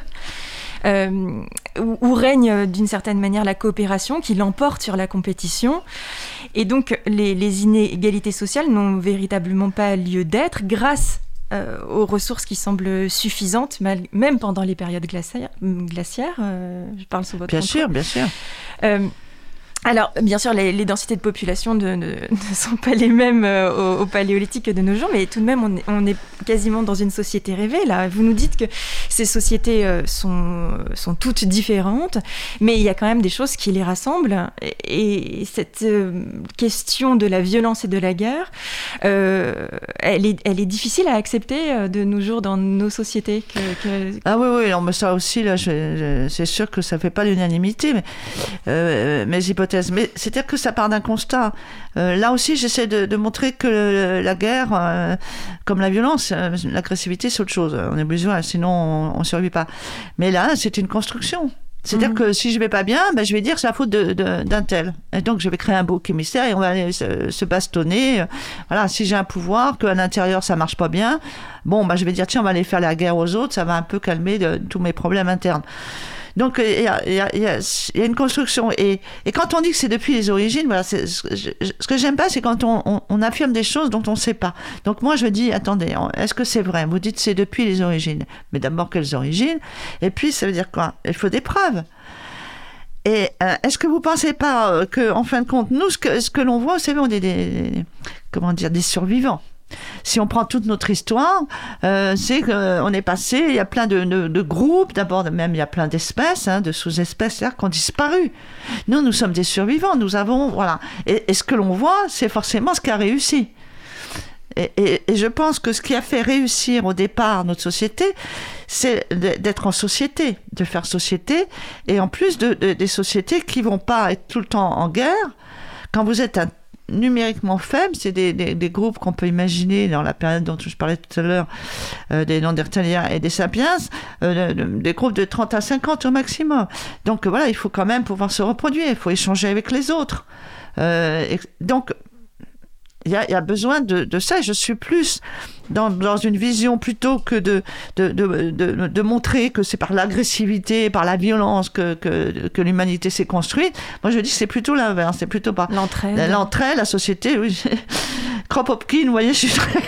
Euh, où, règne euh, d'une certaine manière la coopération qui l'emporte sur la compétition. Et donc les, inégalités sociales n'ont véritablement pas lieu d'être grâce euh, aux ressources qui semblent suffisantes, même pendant les périodes glaciaires. je parle sous votre Bien sûr, bien sûr. Alors, bien sûr, les, densités de population ne, sont pas les mêmes euh, au, paléolithique que de nos jours, mais tout de même, on est, quasiment dans une société rêvée. Là, vous nous dites que ces sociétés euh, sont, sont toutes différentes, mais il y a quand même des choses qui les rassemblent. Et, cette euh, question de la violence et de la guerre, elle, est, elle est difficile à accepter de nos jours dans nos sociétés. Ah oui, oui, non, mais ça aussi, là, c'est sûr que ça ne fait pas l'unanimité, mais mes mais c'est-à-dire que ça part d'un constat. Euh, là aussi, j'essaie de, montrer que la guerre, euh, comme la violence, euh, l'agressivité, c'est autre chose. On est besoin, sinon on ne survit pas. Mais là, c'est une construction. C'est-à-dire mhm. que si je vais pas bien, ben, je vais dire c'est la faute d'un tel. Et donc je vais créer un beau émissaire et on va aller se, bastonner. Voilà, si j'ai un pouvoir, qu'à l'intérieur ça marche pas bien, bon, ben, je vais dire tiens, on va aller faire la guerre aux autres, ça va un peu calmer tous mes problèmes internes. Donc il y a, une construction. Et, quand on dit que c'est depuis les origines, voilà, ce que j'aime pas, c'est quand on, affirme des choses dont on ne sait pas. Donc moi je dis, attendez, est-ce que c'est vrai? Vous dites c'est depuis les origines. Mais d'abord, quelles origines? Et puis ça veut dire quoi? Il faut des preuves. Et euh, est-ce que vous pensez pas euh, que, en fin de compte, nous, ce que, ce l'on voit, savez, on est des, comment dire, des survivants. Si on prend toute notre histoire, euh, c'est qu'on est passé, il y a plein de, groupes, d'abord même il y a plein d'espèces, hein, de sous-espèces qui ont disparu. Nous, nous sommes des survivants, nous avons, voilà. Et, ce que l'on voit, c'est forcément ce qui a réussi. Et, je pense que ce qui a fait réussir au départ notre société, c'est d'être en société, de faire société, et en plus de, de, des sociétés qui vont pas être tout le temps en guerre. Quand vous êtes un, numériquement faible, c'est des, des, groupes qu'on peut imaginer dans la période dont je parlais tout à l'heure, euh, des Néandertaliens et des Sapiens, euh, des groupes de 30 à 50 au maximum. Donc voilà, il faut quand même pouvoir se reproduire, il faut échanger avec les autres. Euh, et donc il y, a, il y a, besoin de, de, ça. Je suis plus dans, dans une vision plutôt que de, de, de, de, de montrer que c'est par l'agressivité, par la violence que, que, que l'humanité s'est construite. Moi, je dis que c'est plutôt l'inverse. C'est plutôt par l'entraide, l'entraide, la société. Oui. Kropotkin, vous voyez, je suis très...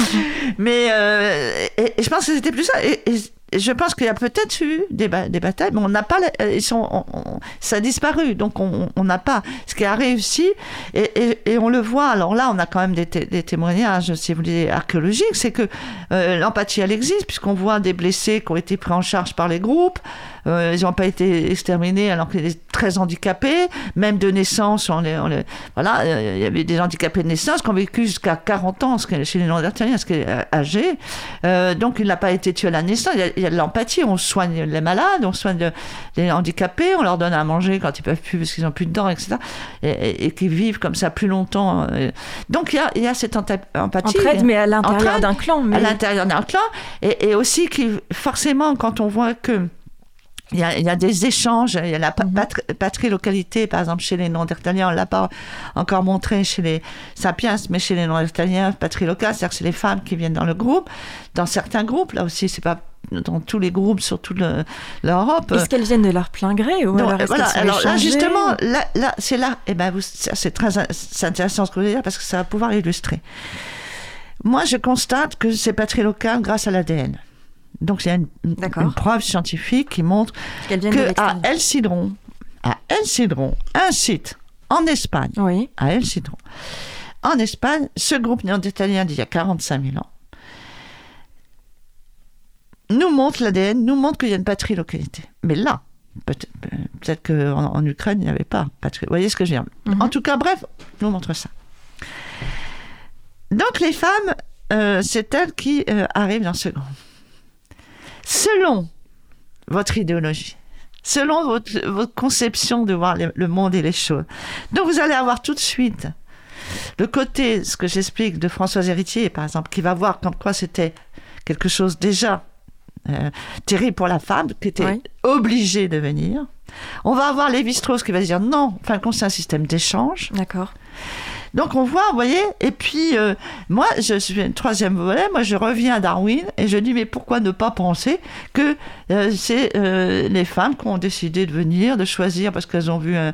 Mais euh, et, et, je pense que c'était plus ça. Et, et je pense qu'il y a peut-être eu des, ba des, batailles, mais on n'a pas, ils sont, on, on, ça a disparu, donc on n'a pas ce qui a réussi, et, on le voit. Alors là, on a quand même des, des témoignages, si vous voulez, archéologiques, c'est que euh, l'empathie, elle existe, puisqu'on voit des blessés qui ont été pris en charge par les groupes, euh, ils n'ont pas été exterminés alors qu'ils étaient très handicapés, même de naissance, on les, on les, voilà, euh, il y avait des handicapés de naissance qui ont vécu jusqu'à 40 ans, ce qui est, chez les Néandertaliens, ce qui est âgé, donc il n'a pas été tué à la naissance. Il y a, il y a de l'empathie, on soigne les malades, on soigne les handicapés, on leur donne à manger quand ils peuvent plus parce qu'ils n'ont plus de dents, etc. Et, et, et qui vivent comme ça plus longtemps. Donc il y a, il y a cette empathie. Entraide, mais à l'intérieur d'un clan. Mais... À l'intérieur d'un clan. Et, et, aussi qui, forcément, quand on voit que il y, a, il y, a, des échanges, il y a la patrie, patrie-localité, par exemple chez les Néandertaliens, on l'a pas encore montré chez les Sapiens, mais chez les Néandertaliens, patrie locale, c'est-à-dire que c'est les femmes qui viennent dans le groupe. Dans certains groupes, là aussi, c'est pas dans tous les groupes sur toute l'Europe. Est-ce qu'elles viennent de leur plein gré ou Donc, alors, voilà, alors là justement, là, là c'est là, et eh ben c'est très intéressant ce que vous dire parce que ça va pouvoir illustrer. Moi, je constate que c'est patrie locale grâce à l'ADN. Donc il y a une, une, preuve scientifique qui montre qu'à El Cidron, à El Cidron, un site en Espagne, oui. à El Cidron, en Espagne, ce groupe néandertalien d'il y a 45 000 ans nous montre l'ADN, nous montre qu'il y a une patrie localité. Mais là, peut-être peut qu'en en Ukraine, il n'y avait pas patrie. Vous voyez ce que je veux dire? Mm -hmm. En tout cas, bref, nous montre ça. Donc les femmes, euh, c'est elles qui euh, arrivent dans ce groupe selon votre idéologie, selon votre, votre conception de voir les, le monde et les choses. Donc vous allez avoir tout de suite le côté, ce que j'explique de Françoise Héritier, par exemple, qui va voir comme quoi c'était quelque chose déjà euh, terrible pour la femme, qui était oui. obligée de venir. On va avoir Lévi-Strauss qui va dire non, en fin de compte, c'est un système d'échange. D'accord. Donc on voit, vous voyez, et puis euh, moi, je suis une troisième volet, moi je reviens à Darwin et je dis mais pourquoi ne pas penser que euh, c'est euh, les femmes qui ont décidé de venir, de choisir parce qu'elles ont vu un,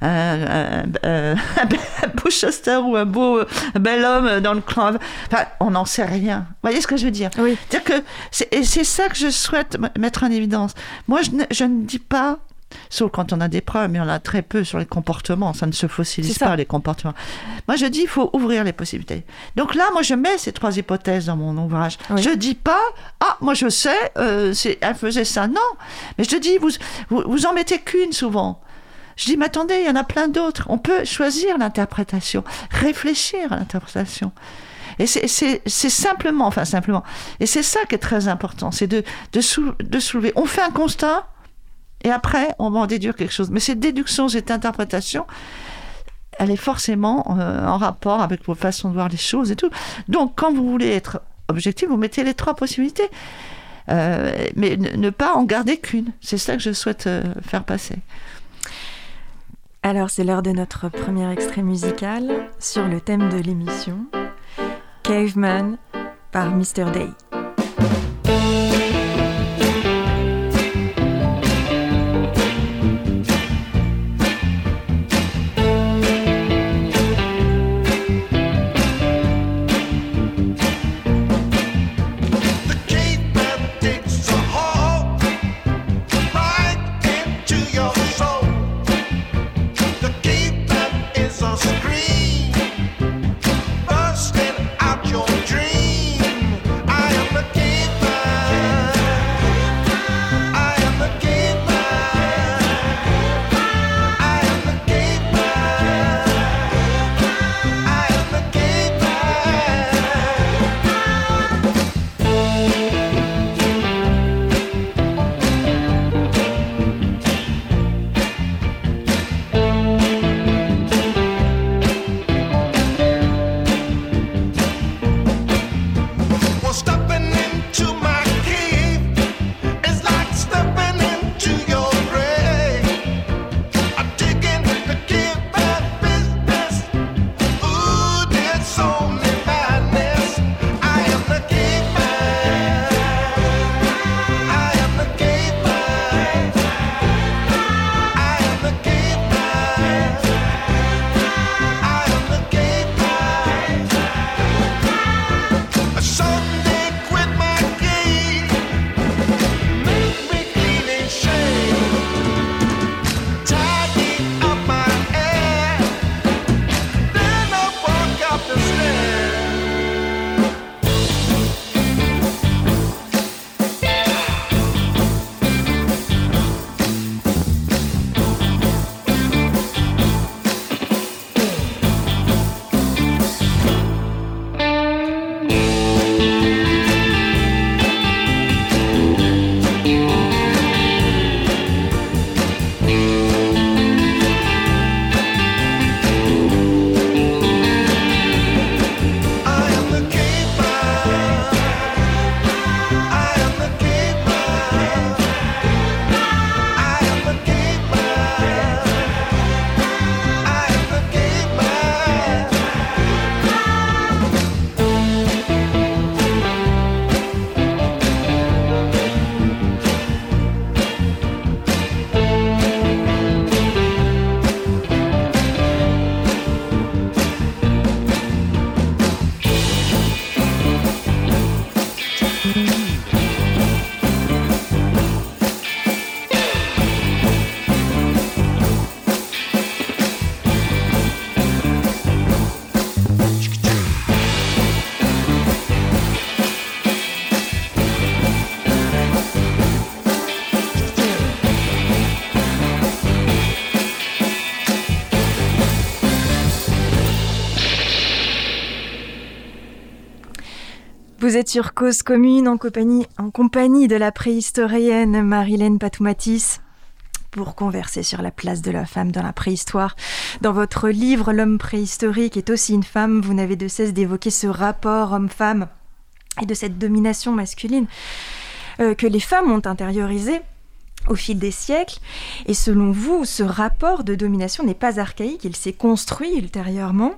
un, un, un, un beau Chester ou un beau un bel homme dans le clan. Enfin, on n'en sait rien. Vous voyez ce que je veux dire? Oui. Dire que et c'est ça que je souhaite mettre en évidence. Moi, je ne, je ne dis pas Sauf quand on a des preuves, mais on a très peu sur les comportements. Ça ne se fossilise pas, les comportements. Moi, je dis, il faut ouvrir les possibilités. Donc là, moi, je mets ces trois hypothèses dans mon ouvrage. Oui. Je dis pas, ah, moi, je sais, euh, elle faisait ça. Non. Mais je dis, vous, vous, vous en mettez qu'une souvent. Je dis, mais attendez, il y en a plein d'autres. On peut choisir l'interprétation, réfléchir à l'interprétation. Et c'est simplement, enfin simplement, et c'est ça qui est très important, c'est de, de, sou, de soulever. On fait un constat, et après, on va en déduire quelque chose. Mais cette déduction, cette interprétation, elle est forcément euh, en rapport avec vos façons de voir les choses et tout. Donc, quand vous voulez être objectif, vous mettez les trois possibilités. Euh, mais ne pas en garder qu'une. C'est ça que je souhaite euh, faire passer. Alors, c'est l'heure de notre premier extrait musical sur le thème de l'émission Caveman par Mr. Day. Vous êtes sur Cause Commune en compagnie, de la préhistorienne Marilène Patoumatis pour converser sur la place de la femme dans la préhistoire. Dans votre livre L'homme préhistorique est aussi une femme, vous n'avez de cesse d'évoquer ce rapport homme-femme et de cette domination masculine euh, que les femmes ont intériorisé au fil des siècles. Et selon vous, ce rapport de domination n'est pas archaïque, il s'est construit ultérieurement.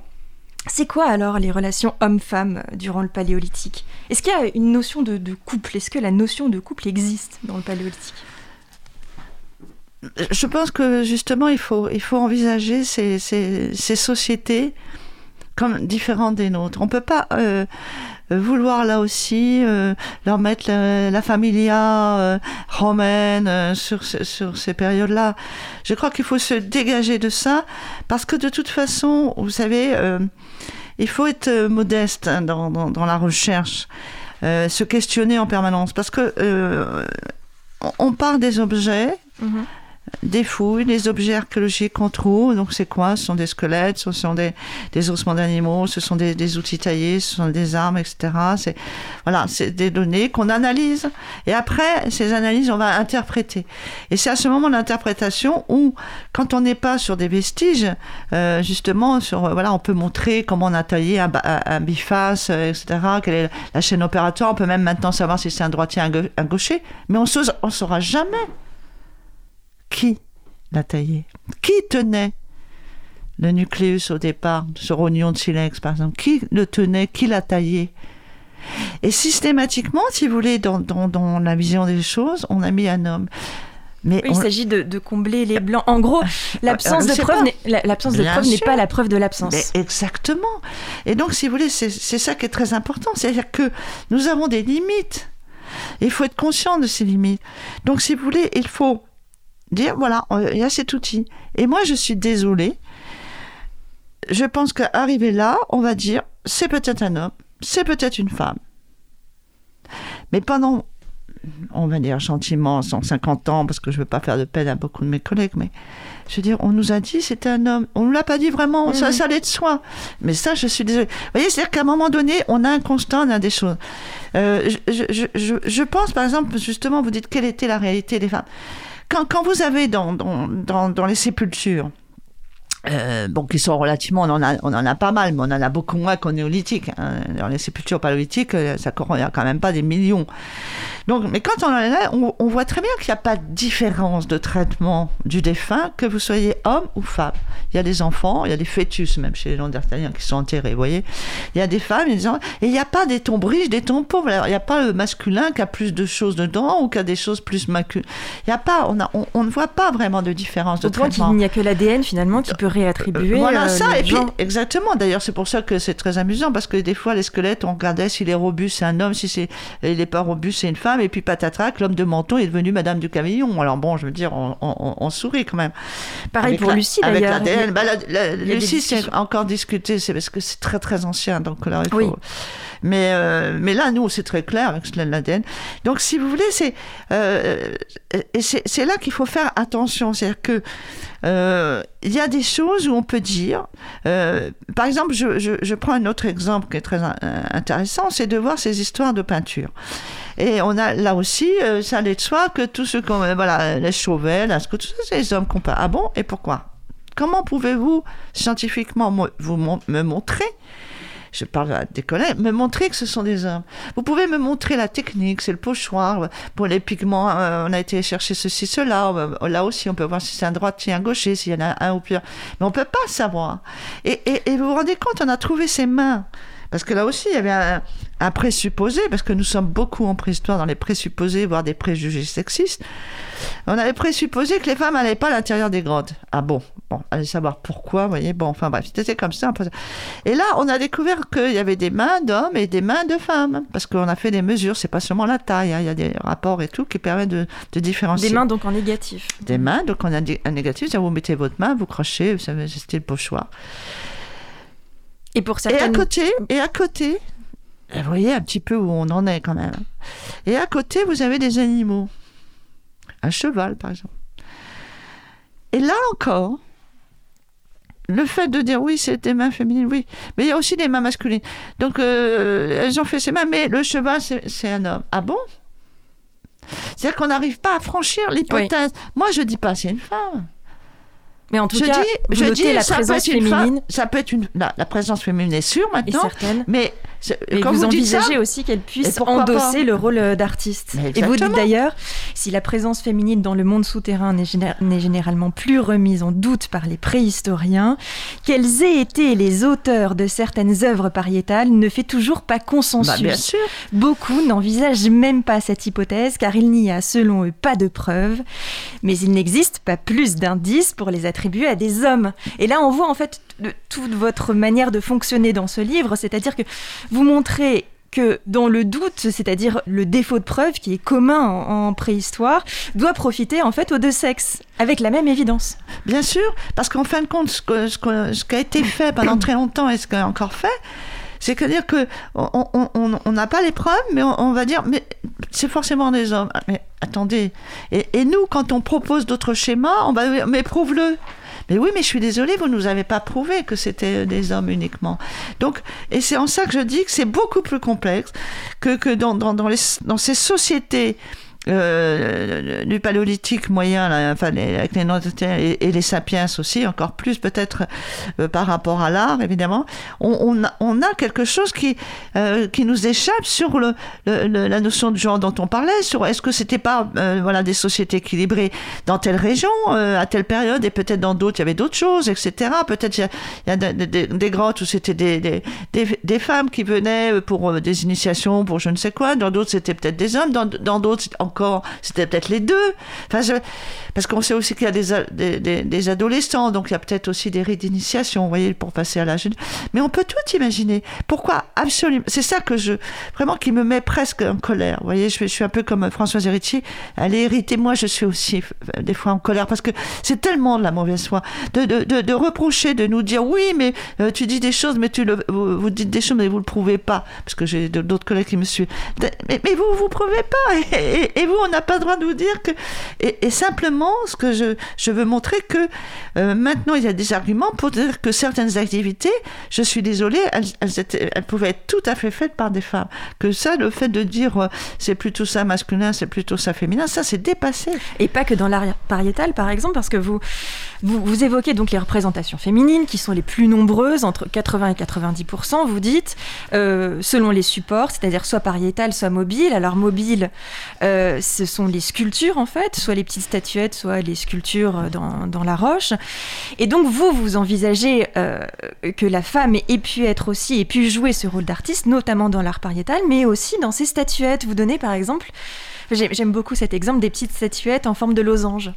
C'est quoi alors les relations hommes-femmes durant le paléolithique? Est-ce qu'il y a une notion de, couple? Est-ce que la notion de couple existe dans le paléolithique? Je pense que justement il faut, il envisager ces, ces, sociétés comme différentes des nôtres. On ne peut pas euh, vouloir là aussi euh, leur mettre la, familia euh, romaine sur, sur ces périodes-là. Je crois qu'il faut se dégager de ça parce que de toute façon, vous savez il faut être euh, modeste hein, dans, dans, la recherche, euh, se questionner en permanence, parce que euh, on part des objets. Mhm des fouilles, des objets archéologiques qu'on trouve. Donc, c'est quoi? Ce sont des squelettes, ce sont des, ossements d'animaux, ce sont des, outils taillés, ce sont des armes, etc. C'est voilà, c'est des données qu'on analyse. Et après, ces analyses, on va interpréter. Et c'est à ce moment d'interprétation où, quand on n'est pas sur des vestiges, euh, justement, sur voilà, on peut montrer comment on a taillé un, un, biface, euh, etc. Quelle est la chaîne opératoire. On peut même maintenant savoir si c'est un droitier, un gaucher. Mais on ne saura jamais qui l'a taillé? Qui tenait le nucléus au départ, ce rognon de silex par exemple? Qui le tenait? Qui l'a taillé? Et systématiquement, si vous voulez, dans, dans, la vision des choses, on a mis un homme. Mais il s'agit de, combler les blancs. En gros, l'absence de preuve, l'absence de preuve n'est pas la preuve de l'absence. Exactement. Et donc, si vous voulez, c'est ça qui est très important. C'est-à-dire que nous avons des limites. il faut être conscient de ces limites. Donc, si vous voulez, il faut dire voilà, il y a cet outil. Et moi, je suis désolée. Je pense qu'arriver là, on va dire c'est peut-être un homme, c'est peut-être une femme. Mais pendant, on va dire gentiment, 150 ans, parce que je ne veux pas faire de peine à beaucoup de mes collègues, mais je veux dire, on nous a dit c'était un homme. On ne l'a pas dit vraiment, ça, ça allait de soi. Mais ça, je suis désolée. Vous voyez, c'est-à-dire qu'à un moment donné, on a un constant, on a des choses. Euh, je, je, je, pense, par exemple, justement, vous dites quelle était la réalité des femmes quand, vous avez dans, les sépultures, euh, bon, qui sont relativement, on en, a, on en a pas mal, mais on en a beaucoup moins qu'au néolithique. Hein. Dans les sépultures paléolithiques, euh, ça correspond quand même pas des millions. Donc, mais quand on en est on, on voit très bien qu'il n'y a pas de différence de traitement du défunt, que vous soyez homme ou femme. Il y a des enfants, il y a des fœtus, même chez les Néandertaliens, qui sont enterrés, vous voyez. Il y a des femmes, il y a des enfants, et il n'y a pas des tombes riches, des tombes pauvres. il n'y a pas le masculin qui a plus de choses dedans ou qui a des choses plus masculines. Il n'y a pas, on, a, on, ne voit pas vraiment de différence de traitement. Il n'y a que l'ADN finalement qui peut réattribuer. voilà euh, ça, et puis exactement. D'ailleurs, c'est pour ça que c'est très amusant parce que des fois, les squelettes, on regardait s'il est robuste, c'est un homme, si c'est, il n'est pas robuste, c'est une femme, et puis patatrac, l'homme de menton est devenu Madame du Camillon. Alors bon, je veux dire, on, sourit quand même. Pareil pour Lucie d'ailleurs. Avec l'ADN, bah, Lucie, c'est encore discuté, c'est parce que c'est très très ancien, donc là il faut. Oui. Mais, euh, mais là, nous, c'est très clair avec l'ADN. Donc, si vous voulez, c'est euh, c'est là qu'il faut faire attention. C'est-à-dire que euh, il y a des choses où on peut dire, par exemple, je, je, je, prends un autre exemple qui est très intéressant, c'est de voir ces histoires de peinture. Et on a là aussi, ça allait de soi que tout ce qu'on, voilà, les Chauvel, tout ça, c'est les hommes qu'on. Ah bon? Et pourquoi? Comment pouvez-vous scientifiquement vous me montrer je parle à des collègues, me montrer que ce sont des hommes? Vous pouvez me montrer la technique, c'est le pochoir, pour les pigments, euh, on a été chercher ceci, cela, euh, là aussi on peut voir si c'est un droitier, un gaucher, s'il y en a un ou plusieurs, mais on peut pas savoir. Et, et, vous vous rendez compte, on a trouvé ces mains Parce que là aussi, il y avait un, présupposé, parce que nous sommes beaucoup en préhistoire dans les présupposés, voire des préjugés sexistes. On avait présupposé que les femmes n'allaient pas à l'intérieur des grottes. Ah bon Bon, allez savoir pourquoi, vous voyez. Bon, enfin bref, c'était comme ça. Et là, on a découvert qu'il y avait des mains d'hommes et des mains de femmes. Parce qu'on a fait des mesures, c'est pas seulement la taille, hein. il y a des rapports et tout qui permettent de, différencier. Des mains donc en négatif. Des mains, donc un négatif, c'est-à-dire vous mettez votre main, vous crochez, vous savez, c'est le pochoir. Et pour certaines... Et à côté, et à côté, vous voyez un petit peu où on en est quand même. Et à côté, vous avez des animaux. Un cheval, par exemple. Et là encore, le fait de dire oui, c'est des mains féminines, oui, mais il y a aussi des mains masculines. Donc, euh, elles ont fait ces mains, mais le cheval, c'est un homme. Ah bon? C'est-à-dire qu'on n'arrive pas à franchir l'hypothèse. Moi, je dis pas c'est une femme. Mais en tout cas, dis, je dis la présence féminine. ça peut être une. La, présence féminine est sûre maintenant. certaine. Mais, quand vous, envisagez aussi qu'elle puisse endosser le rôle d'artiste. Et vous dites d'ailleurs, si la présence féminine dans le monde souterrain n'est généralement plus remise en doute par les préhistoriens, quels aient été les auteurs de certaines œuvres pariétales ne fait toujours pas consensus. Bah, bien sûr. Beaucoup n'envisagent même pas cette hypothèse car il n'y a selon eux pas de preuves. Mais il n'existe pas plus d'indices pour les attribuer à des hommes. Et là, on voit en fait toute votre manière de fonctionner dans ce livre, c'est-à-dire que vous montrez que dans le doute, c'est-à-dire le défaut de preuve qui est commun en, préhistoire, doit profiter en fait aux deux sexes, avec la même évidence. Bien sûr, parce qu'en fin de compte, ce, ce, qui a été fait pendant très longtemps et ce qui est encore fait, c'est-à-dire que on n'a pas les preuves, mais on, va dire, mais c'est forcément des hommes. Mais attendez, et, nous, quand on propose d'autres schémas, on va dire, mais prouve-le. Mais oui, mais je suis désolée, vous ne nous avez pas prouvé que c'était des hommes uniquement. Donc, et c'est en ça que je dis que c'est beaucoup plus complexe que, dans, dans, dans, dans ces sociétés euh, du paléolithique moyen, là, enfin, avec les Néandertals et, les sapiens aussi, encore plus peut-être euh, par rapport à l'art, évidemment, on, on, a, on, a, quelque chose qui, euh, qui nous échappe sur le, le, la notion de genre dont on parlait, sur est-ce que c'était pas euh, voilà, des sociétés équilibrées dans telle région, à telle période, et peut-être dans d'autres, il y avait d'autres choses, etc. Peut-être il y a, des, grottes où c'était des, des, des, femmes qui venaient pour des initiations, pour je ne sais quoi, dans d'autres c'était peut-être des hommes, dans, dans d'autres c'était peut-être les deux. Parce qu'on sait aussi qu'il y a des, adolescents, donc il y a peut-être aussi des rites d'initiation, vous voyez, pour passer à l'âge. Mais on peut tout imaginer. Pourquoi Absolument. C'est ça que je, vraiment, qui me met presque en colère. Vous voyez, je, suis un peu comme Françoise Héritier. Elle est héritée. Moi, je suis aussi euh, des fois en colère parce que c'est tellement de la mauvaise foi de, reprocher, de nous dire oui, mais euh, tu dis des choses, mais tu le, vous, dites des choses, mais vous le prouvez pas. Parce que j'ai d'autres collègues qui me suivent. Mais, mais vous, vous prouvez pas. Et, vous, on n'a pas le droit de vous dire que. Et, simplement, ce que je, je veux montrer que euh, maintenant, il y a des arguments pour dire que certaines activités, je suis désolée, elles, elles, pouvaient être tout à fait faites par des femmes. Que ça, le fait de dire euh, c'est plutôt ça masculin, c'est plutôt ça féminin, ça, c'est dépassé. Et pas que dans l'art pariétal, par exemple, parce que vous, vous, évoquez donc les représentations féminines qui sont les plus nombreuses, entre 80 et 90% vous dites, euh, selon les supports, c'est-à-dire soit pariétal, soit mobile. Alors, mobile, ce sont les sculptures en fait, soit les petites statuettes, soit les sculptures dans, dans la roche. Et donc vous, vous envisagez euh, que la femme ait pu être aussi, ait pu jouer ce rôle d'artiste, notamment dans l'art pariétal, mais aussi dans ces statuettes. Vous donnez par exemple, j'aime beaucoup cet exemple des petites statuettes en forme de losange.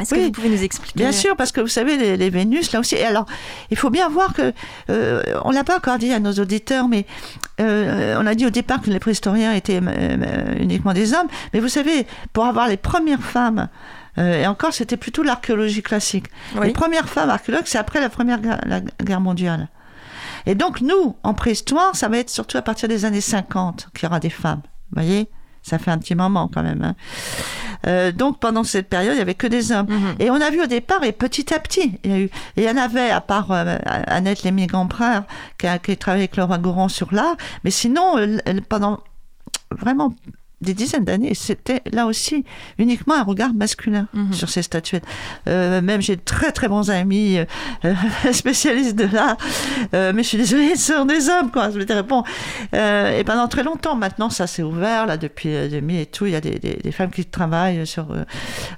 Est-ce que vous pouvez nous expliquer Bien sûr, parce que vous savez, les, Vénus, là aussi. alors, il faut bien voir que, euh, on l'a pas encore dit à nos auditeurs, mais euh, on a dit au départ que les préhistoriens étaient euh, uniquement des hommes. Mais vous savez, pour avoir les premières femmes, et encore, c'était plutôt l'archéologie classique. Les premières femmes archéologues, c'est après la Première guerre, mondiale. Et donc, nous, en préhistoire, ça va être surtout à partir des années 50 qu'il y aura des femmes. Vous voyez? Ça fait un petit moment quand même. Hein. Euh, donc pendant cette période, il n'y avait que des hommes. Mhm. Et on a vu au départ, et petit à petit, il y, a eu, il y en avait, à part euh, Annette Lémy-Gampreur, qui a, qui a travaillé avec Laura Gourand sur l'art, mais sinon, pendant vraiment des dizaines d'années, c'était là aussi uniquement un regard masculin Mhm. sur ces statuettes. Euh, même j'ai de très très bons amis euh, spécialistes de l'art, euh, mais je suis désolée, ce sont des hommes, quoi. Je dire, bon, et pendant très longtemps, maintenant, ça s'est ouvert, là, depuis euh, 2000 et tout, il y a des, des, des femmes qui travaillent sur,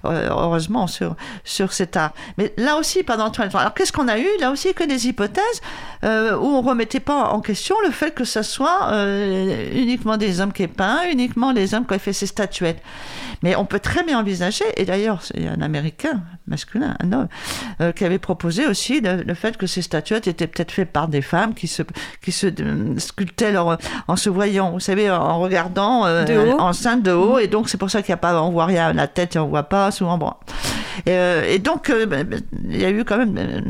heureusement, sur, sur cet art. Mais là aussi, pendant très longtemps. Alors, qu'est-ce qu'on a eu? Là aussi, que des hypothèses où on remettait pas en question le fait que ce soit uniquement des hommes qui peint, uniquement les hommes qui aient fait ces statuettes. Mais on peut très bien envisager, et d'ailleurs, il y a un Américain, masculin, un homme, euh, qui avait proposé aussi le, le fait que ces statuettes étaient peut-être faites par des femmes qui se, qui se euh, sculptaient leur, en se voyant, vous savez, en regardant euh, De haut. enceinte de haut, et donc c'est pour ça qu'il n'y a pas, on voit rien, la tête, on voit pas, souvent, bon. Et, euh, et donc, euh, ben, ben, il y a eu quand même. euh,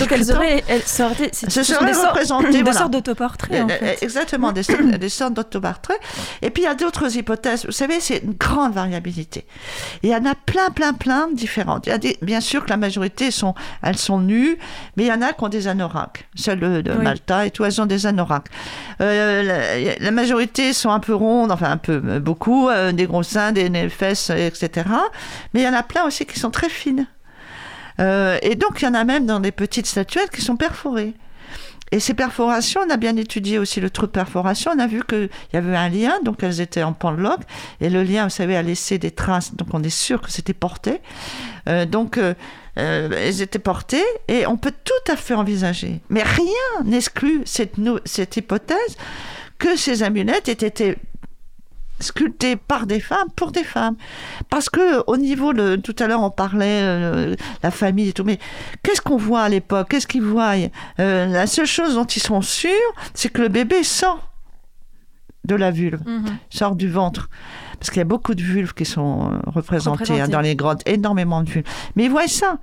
Donc elles auraient, elles c'est- Se ce sont seraient des sortes- représentées, des sortes d'autoportraits en fait. Exactement, des sortes, des sortes d'autoportraits. Et puis il y a d'autres hypothèses. Vous savez, c'est une grande variabilité. Il y en a plein, plein, plein différentes. Il y a des, bien sûr que la majorité sont, elles sont nues, mais il y en a qui ont des anoraks. Celles de, de Oui. Malta et tout, elles ont des anoraks. Euh, la, la majorité sont un peu rondes, enfin un peu, euh, beaucoup, euh, des gros seins, des, des fesses, etc. Mais il y en a plein aussi qui sont très fines. Euh, et donc, il y en a même dans des petites statuettes qui sont perforées. Et ces perforations, on a bien étudié aussi le trou de perforation. On a vu qu'il y avait un lien, donc elles étaient en pendeloque. Et le lien, vous savez, a laissé des traces. Donc on est sûr que c'était porté. Euh, donc euh, euh, elles étaient portées et on peut tout à fait envisager. Mais rien n'exclut cette, cette hypothèse que ces amulettes aient été sculptées par des femmes pour des femmes. Parce que au niveau de tout à l'heure on parlait euh, la famille et tout, mais qu'est-ce qu'on voit à l'époque? Qu'est-ce qu'ils voient? Euh, La seule chose dont ils sont sûrs, c'est que le bébé sort de la vulve, Mhm. sort du ventre. Parce qu'il y a beaucoup de vulves qui sont euh, représentées, Représentées. hein, dans les grottes, énormément de vulves. Mais ils voient ça.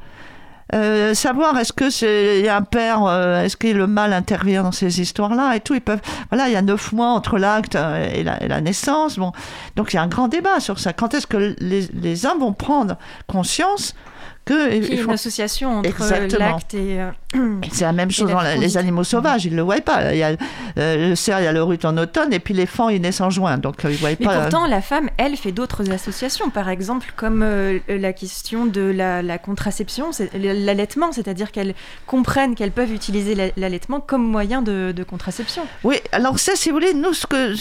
Euh, savoir est-ce que c'est un père, euh, est-ce que le mâle intervient dans ces histoires-là et tout. Ils peuvent, voilà, il y a neuf mois entre l'acte euh, et la, naissance. Bon, donc il y a un grand débat sur ça. Quand est-ce que les, les hommes vont prendre conscience que Qu'il y il ait faut- une association entre l'acte et. euh, c'est la même chose dans la- les animaux sauvages, ils ne le voient pas. Il y a euh, le cerf, il y a le rut en automne, et puis les fans, ils naissent en juin, donc euh, ils ne voient Mais pas. pourtant, la femme, elle, fait d'autres associations, par exemple, comme euh, la question de la, la contraception, l'allaitement, c'est-à-dire qu'elles comprennent qu'elles peuvent utiliser la- l'allaitement comme moyen de, de contraception. Oui, alors ça, si vous voulez, nous, ce que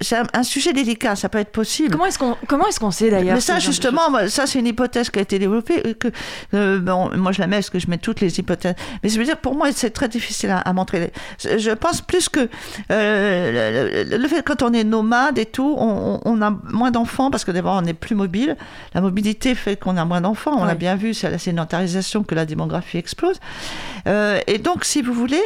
c'est un, sujet délicat, ça peut être possible. Comment est-ce qu'on comment est-ce qu'on sait d'ailleurs Mais ça, justement, ça, c'est une hypothèse qui a été développée. Que, euh, bon, moi, je la mets parce que je mets toutes les hypothèses. Mais je veux dire, pour moi, c'est très difficile à, à montrer. Je, pense plus que euh, le, fait que quand on est nomade et tout, on, on a moins d'enfants parce que d'abord, on est plus mobile. La mobilité fait qu'on a moins d'enfants. On l'a bien vu, c'est la sédentarisation que la démographie explose. Euh, et donc, si vous voulez,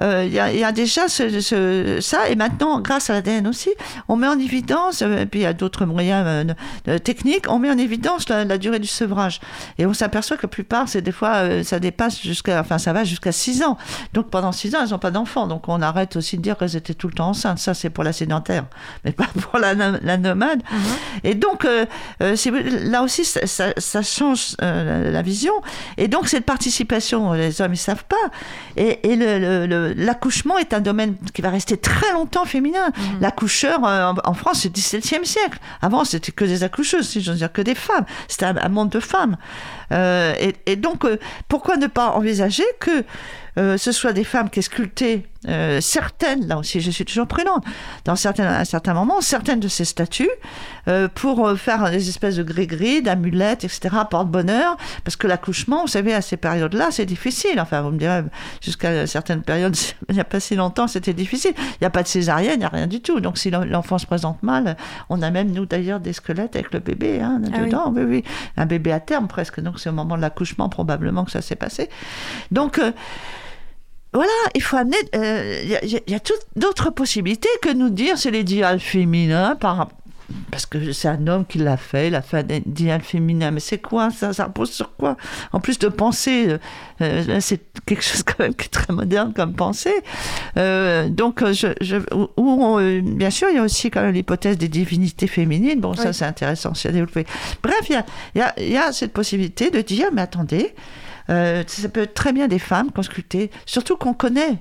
il y, a, il y a déjà ce, ce- ça. Et maintenant, grâce à l'ADN aussi, on met en évidence, et puis il y a d'autres moyens techniques, on met en évidence la, la durée du sevrage. Et on s'aperçoit que la plupart, c'est des fois, euh, ça dépasse jusqu'à, enfin, ça va jusqu'à 6 ans. Donc pendant 6 ans, elles n'ont pas d'enfants. Donc on arrête aussi de dire qu'elles étaient tout le temps enceintes. Ça, c'est pour la sédentaire, mais pas pour la, no- la nomade. Et donc, euh, euh, là aussi, ça, ça- ça change euh, la, la vision. Et donc, cette participation, les hommes, ils savent pas. Et, l'accouchement est un domaine qui va rester très longtemps féminin. L'accoucheur, euh, en, France, c'est le XVIIe siècle. Avant, c'était que des accoucheuses, si j'ose dire, que des femmes. C'était un, un monde de femmes. Euh, et, donc, euh, pourquoi ne pas envisager que euh, ce soit des femmes qui aient sculpté euh, certaines, là aussi je suis toujours prudente, dans certains, à certains moments, certaines de ces statues euh, pour euh, faire des espèces de gris-gris, d'amulettes, etc., porte-bonheur, parce que l'accouchement, vous savez, à ces périodes-là, c'est difficile. Enfin, vous me direz, jusqu'à certaines périodes, il n'y a pas si longtemps, c'était difficile. Il n'y a pas de césarienne, il n'y a rien du tout. Donc, si l'en- l'enfant se présente mal, on a même, nous d'ailleurs, des squelettes avec le bébé hein, Ah oui. dedans. Oui. oui, Un bébé à terme presque. Donc, c'est au moment de l'accouchement, probablement, que ça s'est passé. Donc, euh, voilà, il faut amener. euh, Il y a- y, y toutes d'autres possibilités que nous dire c'est l'idéal féminin par. Parce que c'est un homme qui l'a fait, il a fait un idéal féminin. Mais c'est quoi ça Ça repose sur quoi? En plus de penser, euh, euh, c'est quelque chose quand même qui est très moderne comme pensée. Euh, donc, je, je, où on, bien sûr, il y a aussi quand même l'hypothèse des divinités féminines. Bon, ça c'est intéressant, c'est à développer. Bref, il y a, il y, a, il y a cette possibilité de dire, mais attendez, euh, ça peut être très bien des femmes sculpté, surtout qu'on connaît.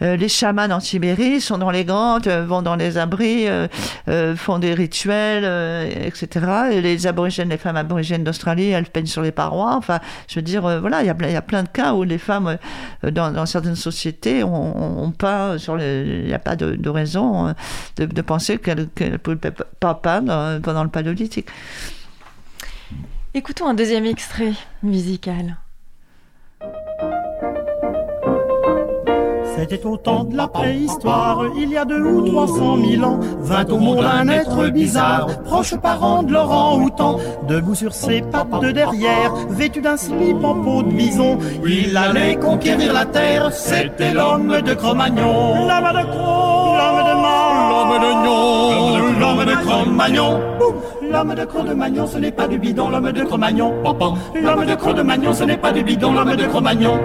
les chamans en Sibérie sont dans les grottes, vont dans les abris, font des rituels, etc. Et les aborigènes, les femmes aborigènes d'Australie, elles peignent sur les parois. Enfin, je veux dire, voilà, il y a, plein de cas où les femmes, dans, certaines sociétés, pas sur il n'y a pas de, raison de, penser qu'elles ne pouvaient pas peindre pendant le paléolithique. Écoutons un deuxième extrait musical. C'était au temps de la préhistoire, il y a deux ou trois cent mille ans, vint au monde un être bizarre, proche parent de Laurent Houtan, debout sur ses pattes de derrière, vêtu d'un slip en peau de bison, il allait conquérir la terre, c'était l'homme de Cro-Magnon. L'homme de Cro, l'homme de l'homme de Gnon, l'homme de Cro-Magnon. L'homme de Cro-de-Magnon, ce n'est pas du bidon, l'homme de Cro-Magnon. L'homme de Cro-de-Magnon, ce n'est pas du bidon, l'homme de Cro-Magnon.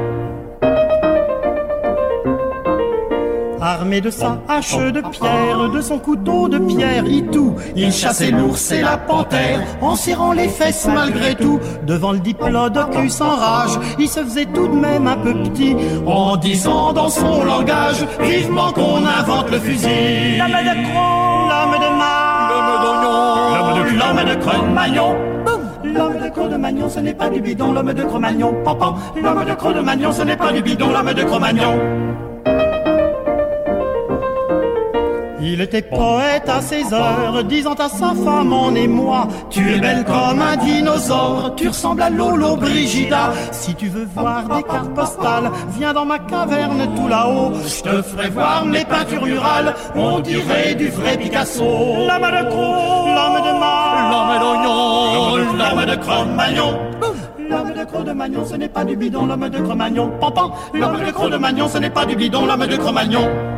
Armé de sa hache de pierre, de son couteau de pierre, tout, il chassait l'ours et la panthère, en serrant les fesses malgré tout. Devant le diplodocus en rage, il se faisait tout de même un peu petit, en disant dans son langage, vivement qu'on invente le fusil. L'homme de Cro, l'homme de Mar, l'homme de l'homme de Cro-Magnon. L'homme de Cro-de-Magnon, ce n'est pas du bidon, l'homme de Cro-Magnon. L'homme de Cro-de-Magnon, ce n'est pas du bidon, l'homme de Cro-Magnon. Il était poète à ses heures, disant à sa femme en émoi Tu es belle comme un dinosaure, tu ressembles à Lolo Brigida. Si tu veux voir des cartes postales, viens dans ma caverne tout là-haut. Je te ferai voir mes peintures rurales, on dirait du vrai Picasso. L'homme de Cro, l'homme de Mar, l'homme d'Oignon, l'homme de Cro-Magnon. L'homme de Cro-de-Magnon, ce n'est pas du bidon, l'homme de Cro-Magnon. L'homme de Cro-de-Magnon, ce n'est pas du bidon, l'homme de Cro-Magnon.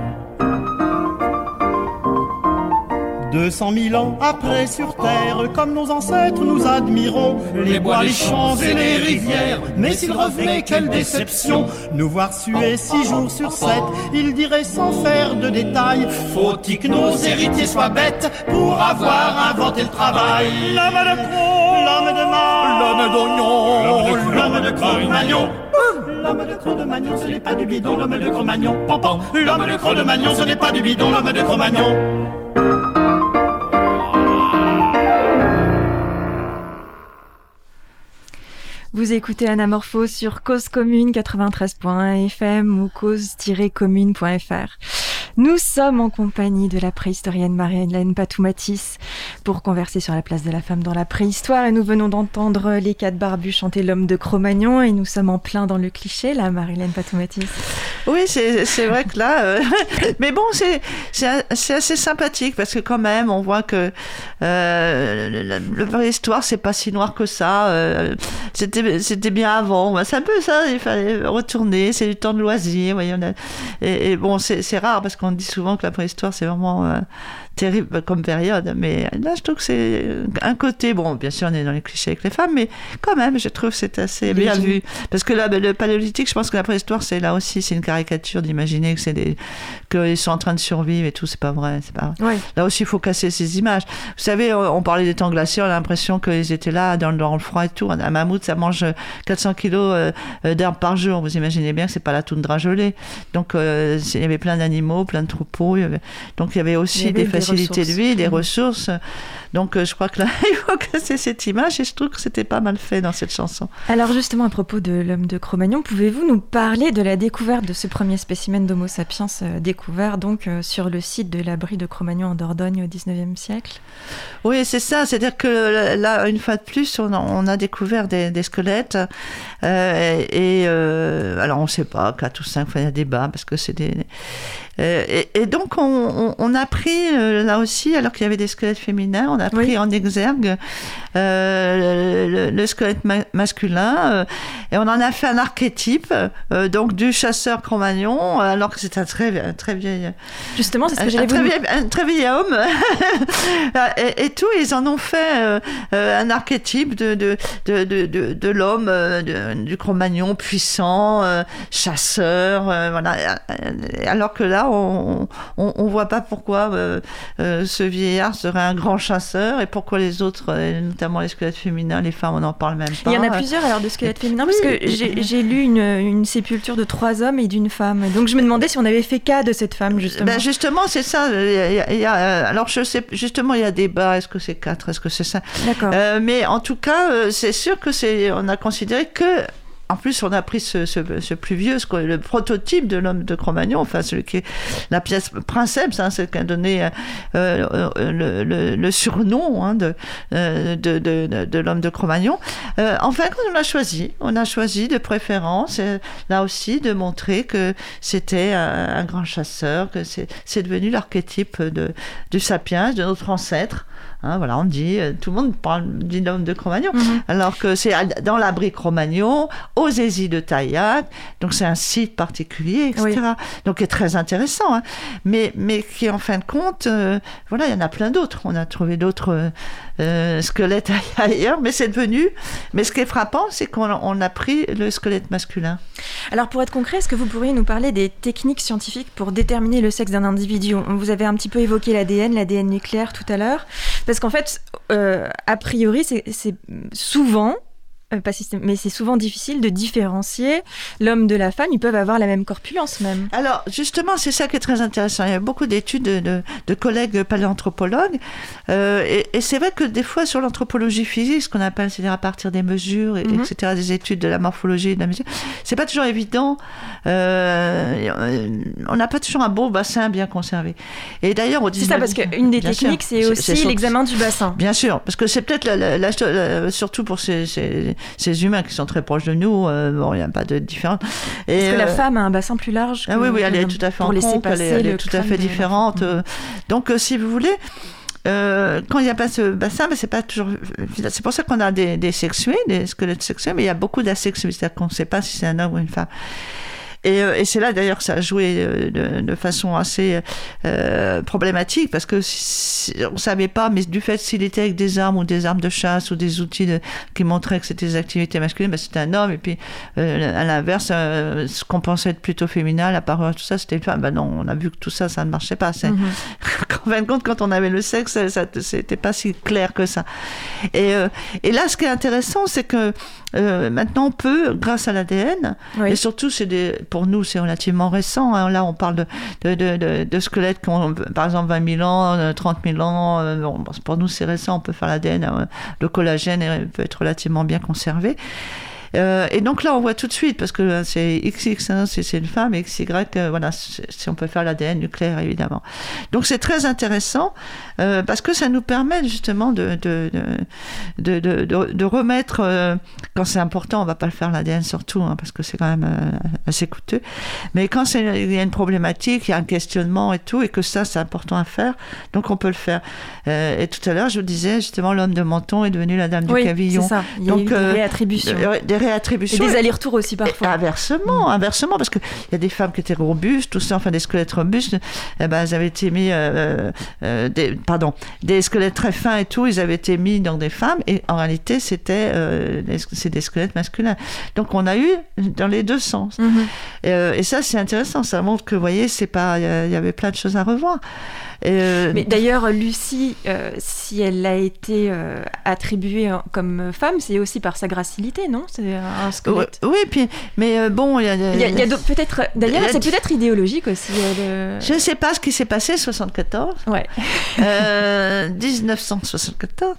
Deux cent mille ans après sur terre, comme nos ancêtres nous admirons, les bois, les champs et les rivières. Mais s'il revenait, quelle déception, nous voir suer six jours sur sept, il dirait sans faire de détails, faut-il que nos héritiers soient bêtes pour avoir inventé le travail. L'homme de Pro, l'homme de Mar, l'homme d'Oignon, l'homme de Cro-Magnon. L'homme de Cro-de-Magnon, ce n'est pas du bidon, l'homme de Cro-Magnon. L'homme de Cro-de-Magnon, ce n'est pas du bidon, l'homme de Cro-Magnon. Vous écoutez Anamorphose sur Cause Commune 93.fm ou cause-commune.fr. Nous sommes en compagnie de la préhistorienne Marie-Hélène Patoumatis pour converser sur la place de la femme dans la préhistoire et nous venons d'entendre les quatre barbus chanter l'homme de Cro-Magnon et nous sommes en plein dans le cliché là, Marie-Hélène Patoumatis. Oui, c'est vrai que là, euh, mais bon, c'est assez sympathique parce que quand même, on voit que euh, préhistoire, c'est pas si noir que ça. Euh, c'était bien avant. C'est un peu ça, il fallait retourner, c'est du temps de loisir. Voyez, et, et, bon, c'est rare parce qu'on on dit souvent que la préhistoire, c'est vraiment euh, terrible comme période. Mais là, je trouve que c'est un côté, bon, bien sûr, on est dans les clichés avec les femmes, mais quand même, je trouve que c'est assez bien vu. Parce que là, ben, le paléolithique, je pense que la préhistoire, c'est là aussi, c'est une caricature d'imaginer que c'est des, qu'ils sont en train de survivre et tout, c'est pas vrai. C'est pas Là aussi, il faut casser ces images. Vous savez, on parlait des temps glaciaux, on a l'impression qu'ils étaient là, dans, le froid et tout. Un mammouth, ça mange 400 kilos euh, d'herbe par jour. Vous imaginez bien que c'est pas la toundra gelée. Donc, euh, il y avait plein d'animaux, plein de troupeaux. Donc, il y avait aussi des facilités de vie, des mmh. ressources. Donc euh, je crois que là, il faut casser cette image et je trouve que c'était pas mal fait dans cette chanson. Alors justement, à propos de l'homme de Cro-Magnon, pouvez-vous nous parler de la découverte de ce premier spécimen d'Homo sapiens euh, découvert donc euh, sur le site de l'abri de Cro-Magnon en Dordogne au 19e siècle? Oui, c'est ça. C'est-à-dire que là, une fois de plus, on a, découvert des, squelettes. et alors on ne sait pas, 4 ou 5, il y a débat parce que c'est des... Et, donc on, a pris là aussi, alors qu'il y avait des squelettes féminins, on a pris en exergue euh, le, squelette masculin euh, et on en a fait un archétype euh, donc du chasseur Cro-Magnon alors que c'est un très très vieil justement c'est ce que j'allais vous vieil, un très vieil homme. Et, et, tout ils en ont fait un archétype de de, de, de, de l'homme du Cro-Magnon puissant chasseur voilà. Alors que là là, on, on voit pas pourquoi euh, euh, ce vieillard serait un grand chasseur et pourquoi les autres, euh, notamment les squelettes féminins, les femmes, on n'en parle même pas. Il y en a plusieurs alors de squelettes féminins parce que j'ai lu une, une sépulture de trois hommes et d'une femme. Donc je me demandais si on avait fait cas de cette femme justement. Ben justement, c'est ça. Il y a- il y a, alors, je sais, justement, il y a débat. Est-ce que c'est quatre? Est-ce que c'est ça D'accord. Euh, Mais en tout cas, c'est sûr que c'est. On a considéré que. En plus, on a pris ce, ce, ce plus vieux, ce, le prototype de l'homme de Cro-Magnon, enfin celui qui est la pièce princeps, hein, c'est qui a donné euh, euh, le, le- le surnom hein, de, euh, de, de, de- de l'homme de Cro-Magnon. Euh, enfin, on l'a choisi, on a choisi de préférence, euh, là aussi, de montrer que c'était un, un grand chasseur, que c'est devenu l'archétype du sapiens, de notre ancêtre. Hein, voilà, on dit, euh, tout le monde parle dit l'homme de Cro-Magnon, Mhm. alors que c'est dans l'abri Cro-Magnon, aux Aisies de Taillac, donc c'est un site particulier, etc. Oui. Donc qui est très intéressant, hein, mais, mais qui en fin de compte, euh, voilà, il y en a plein d'autres. On a trouvé d'autres euh, euh, squelettes ailleurs, mais c'est devenu. Mais ce qui est frappant, c'est qu'on on a pris le squelette masculin. Alors pour être concret, est-ce que vous pourriez nous parler des techniques scientifiques pour déterminer le sexe d'un individu? On- Vous avez un petit peu évoqué l'ADN, l'ADN nucléaire tout à l'heure, parce qu'en fait, euh, a priori, c'est c'est souvent, euh, pas mais c'est souvent difficile de différencier l'homme de la femme. Ils peuvent avoir la même corpulence même. Alors, justement, c'est ça qui est très intéressant. Il y a beaucoup d'études de, de- de collègues paléanthropologues. euh, et et c'est vrai que des fois, sur l'anthropologie physique, ce qu'on appelle, c'est-à-dire à partir des mesures, et- Mhm. etc., des études de la morphologie et de la mesure, c'est pas toujours évident. euh, on n'a pas toujours un beau bassin bien conservé. Et d'ailleurs, C'est ça, 19e parce qu'une des techniques, c'est aussi l'examen du bassin. Bien sûr, parce que c'est peut-être surtout pour ces, ces- ces humains qui sont très proches de nous, euh, bon, il n'y a pas de différence. Et, Parce que la euh, femme a un bassin plus large. ah oui, oui, elle est tout à fait en compte, elle est, elle tout à fait différente. euh. Donc, si vous voulez, euh, quand il n'y a pas ce bassin, mais c'est pas toujours. C'est pour ça qu'on a des, des sexués, des squelettes sexués, mais il y a beaucoup d'asexués, c'est-à-dire qu'on ne sait pas si c'est un homme ou une femme. Et, euh, et c'est là d'ailleurs que ça a joué euh, de, de façon assez euh, problématique parce que si- on ne savait pas, mais du fait s'il était avec des armes ou des armes de chasse ou des outils de- qui montraient que c'était des activités masculines, ben, c'était un homme. Et puis euh, à l'inverse, euh, ce qu'on pensait être plutôt féminin, la parole, tout ça, c'était une femme. Ben non, on a vu que tout ça, ça ne marchait pas. C'est- Mhm. en fin de compte, quand on avait le sexe, ça- ça c'était pas si clair que ça. Et, et là, ce qui est intéressant, c'est que maintenant on peut, grâce à l'ADN, Oui. et surtout, c'est des, pour nous, c'est relativement récent. hein. Là, on parle de, squelettes qui ont, par exemple, 20 000 ans, euh, 30 000 ans. euh, pour nous, c'est récent. On peut faire l'ADN. euh, Le collagène peut être relativement bien conservé. Euh, et donc là, on voit tout de suite, parce que c'est XX, hein, c'est une femme, XY, euh, voilà, si on peut faire l'ADN nucléaire, évidemment. Donc c'est très intéressant, euh, parce que ça nous permet justement de, de, de, de, de- remettre, euh, quand c'est important, on va pas le faire l'ADN surtout, hein, parce que c'est quand même assez coûteux, mais quand il y a une problématique, il y a un questionnement et tout, et que ça, c'est important à faire, donc on peut le faire. Et tout à l'heure, je vous disais, justement, l'homme de menton est devenu la dame du Oui, c'est cavillon. ça. Il y a Donc, eu des réattributions. Des Et réattributions. des allers-retours aussi Et parfois. inversement, inversement, parce qu'il y a des femmes qui étaient robustes, tout ça, enfin des squelettes robustes, eh ben, elles avaient été mis, euh, euh, des, pardon, des squelettes très fins et tout, ils avaient été mis dans des femmes, et en réalité, c'était, euh, des- c'est des squelettes masculins. Donc, on a eu dans les deux sens. Mhm. Et, et ça, c'est intéressant, ça montre que, vous voyez, c'est pas, il y avait plein de choses à revoir. Et, euh, Mais d'ailleurs, Lucie, euh, si elle a été euh, attribuée comme femme, c'est aussi par sa gracilité, non? C'est un ouais, squelette. oui, puis, mais euh, bon, il y a, Il y a, a peut-être. D'ailleurs, y a- c'est peut-être idéologique aussi. euh, je ne sais pas ce qui s'est passé 74. le- Ouais. Euh, 1974.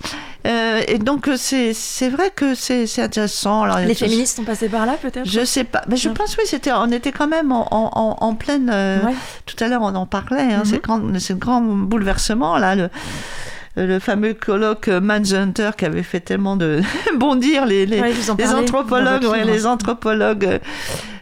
Euh, et donc, euh, c'est c'est vrai que c'est c'est intéressant. Alors, Les féministes sont passées par là, peut-être? Je sais pas. Mais je pense, oui, c'était, on était quand même en, en, pleine. euh, Ouais. Tout à l'heure, on en parlait. Hein, Mhm. c'est grand, grand bouleversement, là. Le, le fameux colloque Manhunter qui avait fait tellement de bondir les, Ouais, anthropologues, ouais, les anthropologues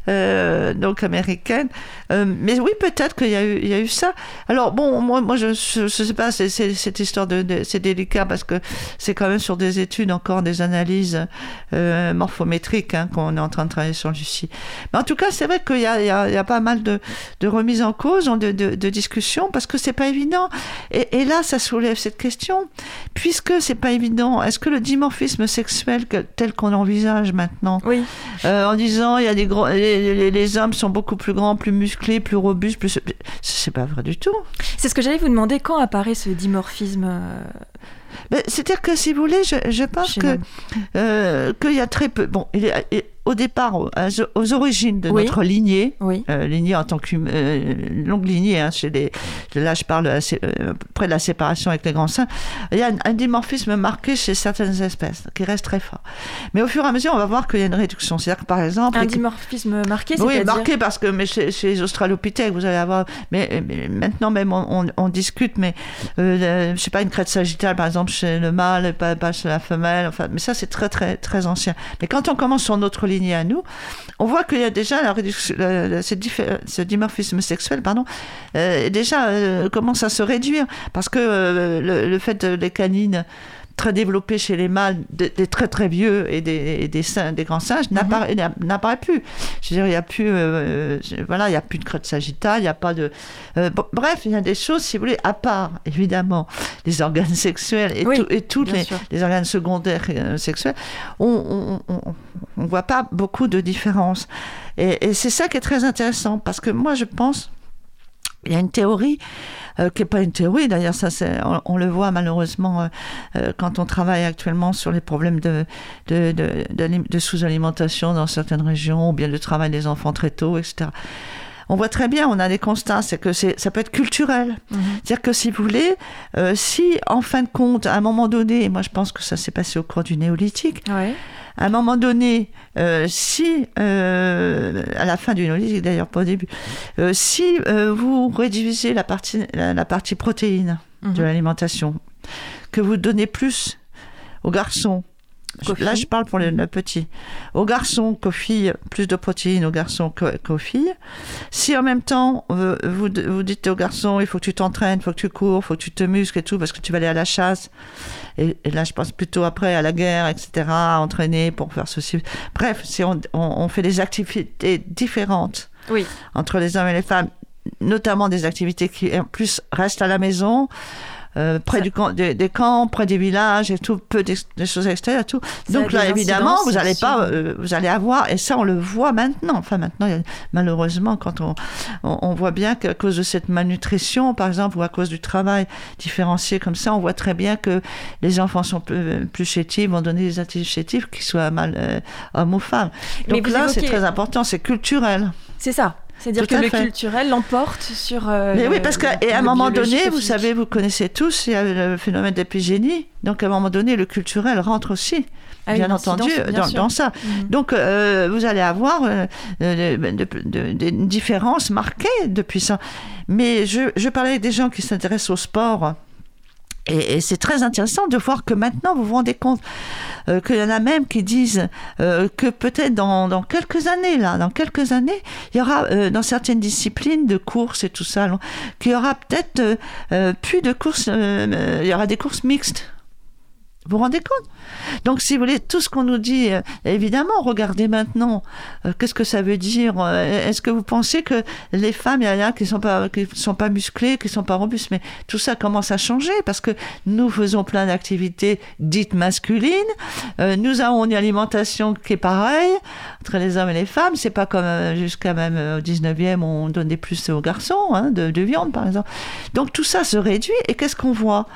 euh, donc américaines. Euh, mais oui, peut-être qu'il y a eu, il y a eu ça. Alors bon, moi, moi, je, je sais pas, c'est- cette histoire de, de- c'est délicat parce que c'est quand même sur des études encore des analyses euh, morphométriques hein, qu'on est en train de travailler sur Lucie. Mais en tout cas, c'est vrai qu'il y y y a pas mal de, de remises en cause, de, de, de discussions parce que c'est pas évident. Et, et là, ça soulève cette question, puisque c'est pas évident. Est-ce que le dimorphisme sexuel que- tel qu'on l'envisage maintenant, Oui. en disant il y a des gros, les, les, les, hommes sont beaucoup plus grands, plus musclés, plus robustes, plus. C'est pas vrai du tout. C'est ce que j'allais vous demander. Quand apparaît ce dimorphisme C'est-à-dire que si vous voulez, je, je pense que euh, qu'il y a très peu. Bon, il est, au départ, aux, origines de notre lignée, euh, lignée en tant que euh, longue lignée, hein, chez les, là je parle euh, près de la séparation avec les grands seins, il y a un, dimorphisme marqué chez certaines espèces qui reste très fort. Mais au fur et à mesure, on va voir qu'il y a une réduction. C'est-à-dire que par exemple. Un dimorphisme marqué, Oui, marqué parce que mais chez, les australopithèques, vous allez avoir. Mais, maintenant même, on, discute, mais je sais pas, une crête sagittale par exemple chez le mâle, pas, pas chez la femelle, enfin, mais ça c'est très très très ancien. Mais quand on commence sur notre à nous, on voit qu'il y a déjà ce, dimorphisme sexuel, pardon, euh, déjà euh, commence à se réduire. Parce que euh, le, fait des canines très développé chez les mâles, des, très très vieux et des, des, des grands singes, mhm. n'apparaît plus. Je veux dire, il n'y a plus, euh, voilà, il y a plus de crête sagittale, il n'y a pas de. Euh, bref, il y a des choses, si vous voulez, à part évidemment les organes sexuels et, et tous les, les, organes secondaires euh, sexuels, on ne voit pas beaucoup de différences. Et, et c'est ça qui est très intéressant parce que moi, je pense, il y a une théorie euh, qui n'est pas une théorie. D'ailleurs, ça, on, on, le voit malheureusement euh, euh, quand on travaille actuellement sur les problèmes de, de, de, de sous-alimentation dans certaines régions, ou bien le travail des enfants très tôt, etc on voit très bien, on a des constats, c'est que ça peut être culturel. Mhm. C'est-à-dire que si vous voulez, si en fin de compte, à un moment donné, et moi je pense que ça s'est passé au cours du néolithique, à un moment donné, euh, si, euh, à la fin du néolithique d'ailleurs, pas au début, euh, si vous réduisez la partie, la, partie protéine de mhm. l'alimentation, que vous donnez plus aux garçons, Là, je parle pour les, petits. Aux garçons qu'aux filles, plus de protéines aux garçons qu'aux filles. Si en même temps, vous, vous dites aux garçons, il faut que tu t'entraînes, il faut que tu cours, il faut que tu te muscles et tout, parce que tu vas aller à la chasse. Et, là, je pense plutôt après à la guerre, etc., entraîner pour faire ceci. Bref, si on, on, fait des activités différentes oui. entre les hommes et les femmes, notamment des activités qui, en plus, restent à la maison, euh, près du camp, des, camps, près des villages et tout, peu des, choses extérieures, tout. Donc là, évidemment, vous allez pas, euh, vous allez avoir, et ça, on le voit maintenant. Enfin, maintenant, malheureusement, quand on, on, voit bien qu'à cause de cette malnutrition, par exemple, ou à cause du travail différencié comme ça, on voit très bien que les enfants sont plus, plus chétifs, vont donner des attitudes chétives, qu'ils soient mal euh, hommes ou femmes. Donc là, c'est très important, c'est culturel. C'est ça. C'est-à-dire que le culturel l'emporte sur. Euh, mais oui, parce qu'à un moment donné, vous savez, vous connaissez tous, il y a le phénomène d'épigénie. Donc à un moment donné, le culturel rentre aussi, ah bien entendu, dans, ça. Mhm. Donc euh, vous allez avoir euh, des différences marquées depuis ça. Mais je, je parlais avec des gens qui s'intéressent au sport et, c'est très intéressant de voir que maintenant, vous vous rendez compte euh, qu'il y en a même qui disent euh, que peut-être dans, quelques années, là, dans quelques années, il y aura euh, dans certaines disciplines de courses et tout ça, qu'il y aura peut-être plus de courses, il y aura des courses mixtes. Vous vous rendez compte? Donc, si vous voulez, tout ce qu'on nous dit, euh, évidemment, regardez maintenant, euh, qu'est-ce que ça veut dire euh, Est-ce que vous pensez que les femmes, il y en a qui ne sont, pas, sont pas musclées, qui ne sont pas robustes Mais tout ça commence à changer parce que nous faisons plein d'activités dites masculines. nous avons une alimentation qui est pareille entre les hommes et les femmes. C'est pas comme jusqu'à même au 19e, on donnait plus aux garçons, hein, de viande, par exemple. Donc, tout ça se réduit. Et qu'est-ce qu'on voit?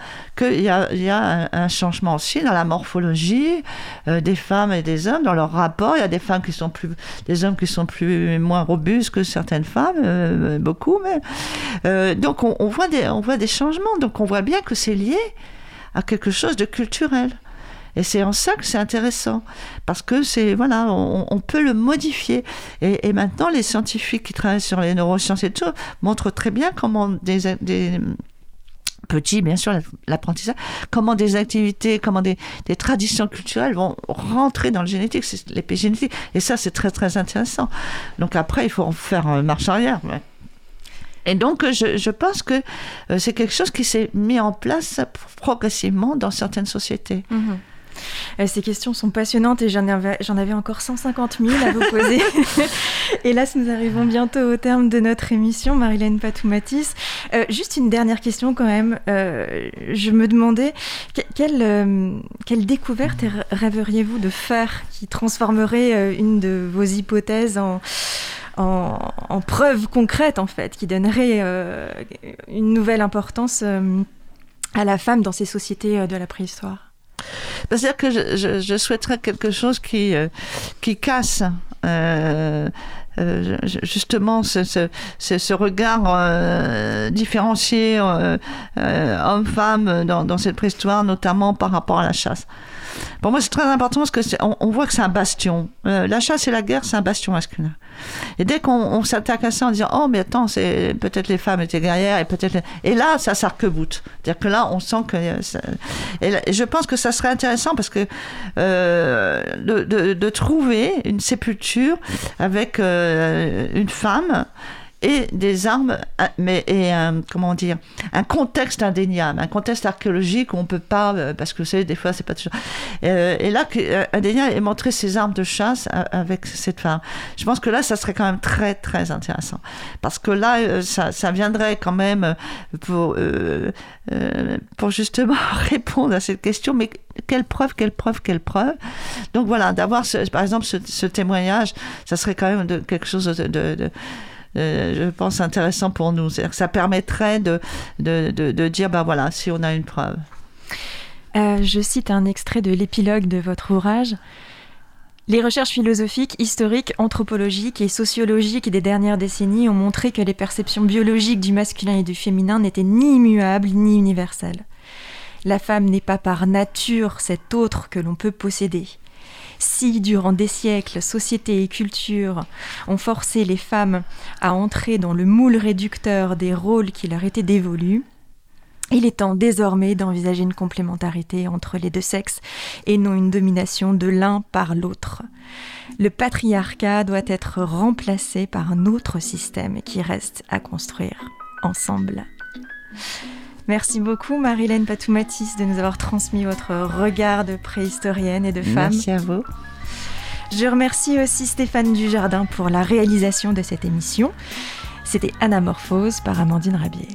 Qu'il y a, il y a un changement aussi dans la morphologie euh, des femmes et des hommes, dans leur rapport. Il y a des femmes qui sont plus, des hommes qui sont plus moins robustes que certaines femmes, euh, beaucoup, mais euh, donc on, voit des, on voit des changements. Donc on voit bien que c'est lié à quelque chose de culturel. Et c'est en ça que c'est intéressant, parce que c'est voilà, on, peut le modifier. Et, maintenant, les scientifiques qui travaillent sur les neurosciences et tout montrent très bien comment des petit, bien sûr, l'apprentissage, comment des activités, comment des, traditions culturelles vont rentrer dans le génétique, l'épigénétique. Et ça, c'est très, très intéressant. Donc après, il faut faire marche arrière. Et donc, je, pense que euh, c'est quelque chose qui s'est mis en place progressivement dans certaines sociétés. Mm-hmm. Euh, ces questions sont passionnantes et j'en avais, j'en avais encore 150 000 à vous poser. Hélas, nous arrivons bientôt au terme de notre émission, Marilène Patoumatis. Euh, juste une dernière question quand même. Euh, je me demandais quelle, quelle découverte rêveriez-vous de faire qui transformerait une de vos hypothèses en en, preuve concrète en fait, qui donnerait une nouvelle importance à la femme dans ces sociétés de la préhistoire? C'est-à-dire que je, je, souhaiterais quelque chose qui, qui casse euh, justement ce, ce, ce regard euh, différencié euh, homme-femme dans, cette préhistoire, notamment par rapport à la chasse. Pour moi, c'est très important parce que on, voit que c'est un bastion. la chasse et la guerre, c'est un bastion masculin. Et dès qu'on s'attaque à ça en disant oh mais attends, peut-être les femmes étaient guerrières et peut-être et là ça s'arc-boute. C'est-à-dire que là on sent que et, je pense que ça serait intéressant parce que euh, de, de, trouver une sépulture avec euh, une femme et des armes, euh, mais et un, comment dire, un contexte indéniable, un contexte archéologique où on peut pas, euh, parce que vous savez, des fois c'est pas toujours. Euh, et là, indéniable et montrer ses armes de chasse avec cette femme. Je pense que là, ça serait quand même très très intéressant, parce que là, ça, ça viendrait quand même pour pour justement répondre à cette question, mais quelle preuve, quelle preuve, quelle preuve? Donc voilà, d'avoir par exemple ce, témoignage, ça serait quand même de, quelque chose de, de euh, je pense, intéressant pour nous. Que ça permettrait de, de, de, dire, ben voilà, si on a une preuve. Euh, je cite un extrait de l'épilogue de votre ouvrage. Les recherches philosophiques, historiques, anthropologiques et sociologiques des dernières décennies ont montré que les perceptions biologiques du masculin et du féminin n'étaient ni immuables ni universelles. La femme n'est pas par nature cet autre que l'on peut posséder. Si, durant des siècles, société et culture ont forcé les femmes à entrer dans le moule réducteur des rôles qui leur étaient dévolus, il est temps désormais d'envisager une complémentarité entre les deux sexes et non une domination de l'un par l'autre. Le patriarcat doit être remplacé par un autre système qui reste à construire ensemble. Merci beaucoup Marilène Patoumatis de nous avoir transmis votre regard de préhistorienne et de femme. Merci à vous. Je remercie aussi Stéphane Dujardin pour la réalisation de cette émission. C'était Anamorphose par Amandine Rabier.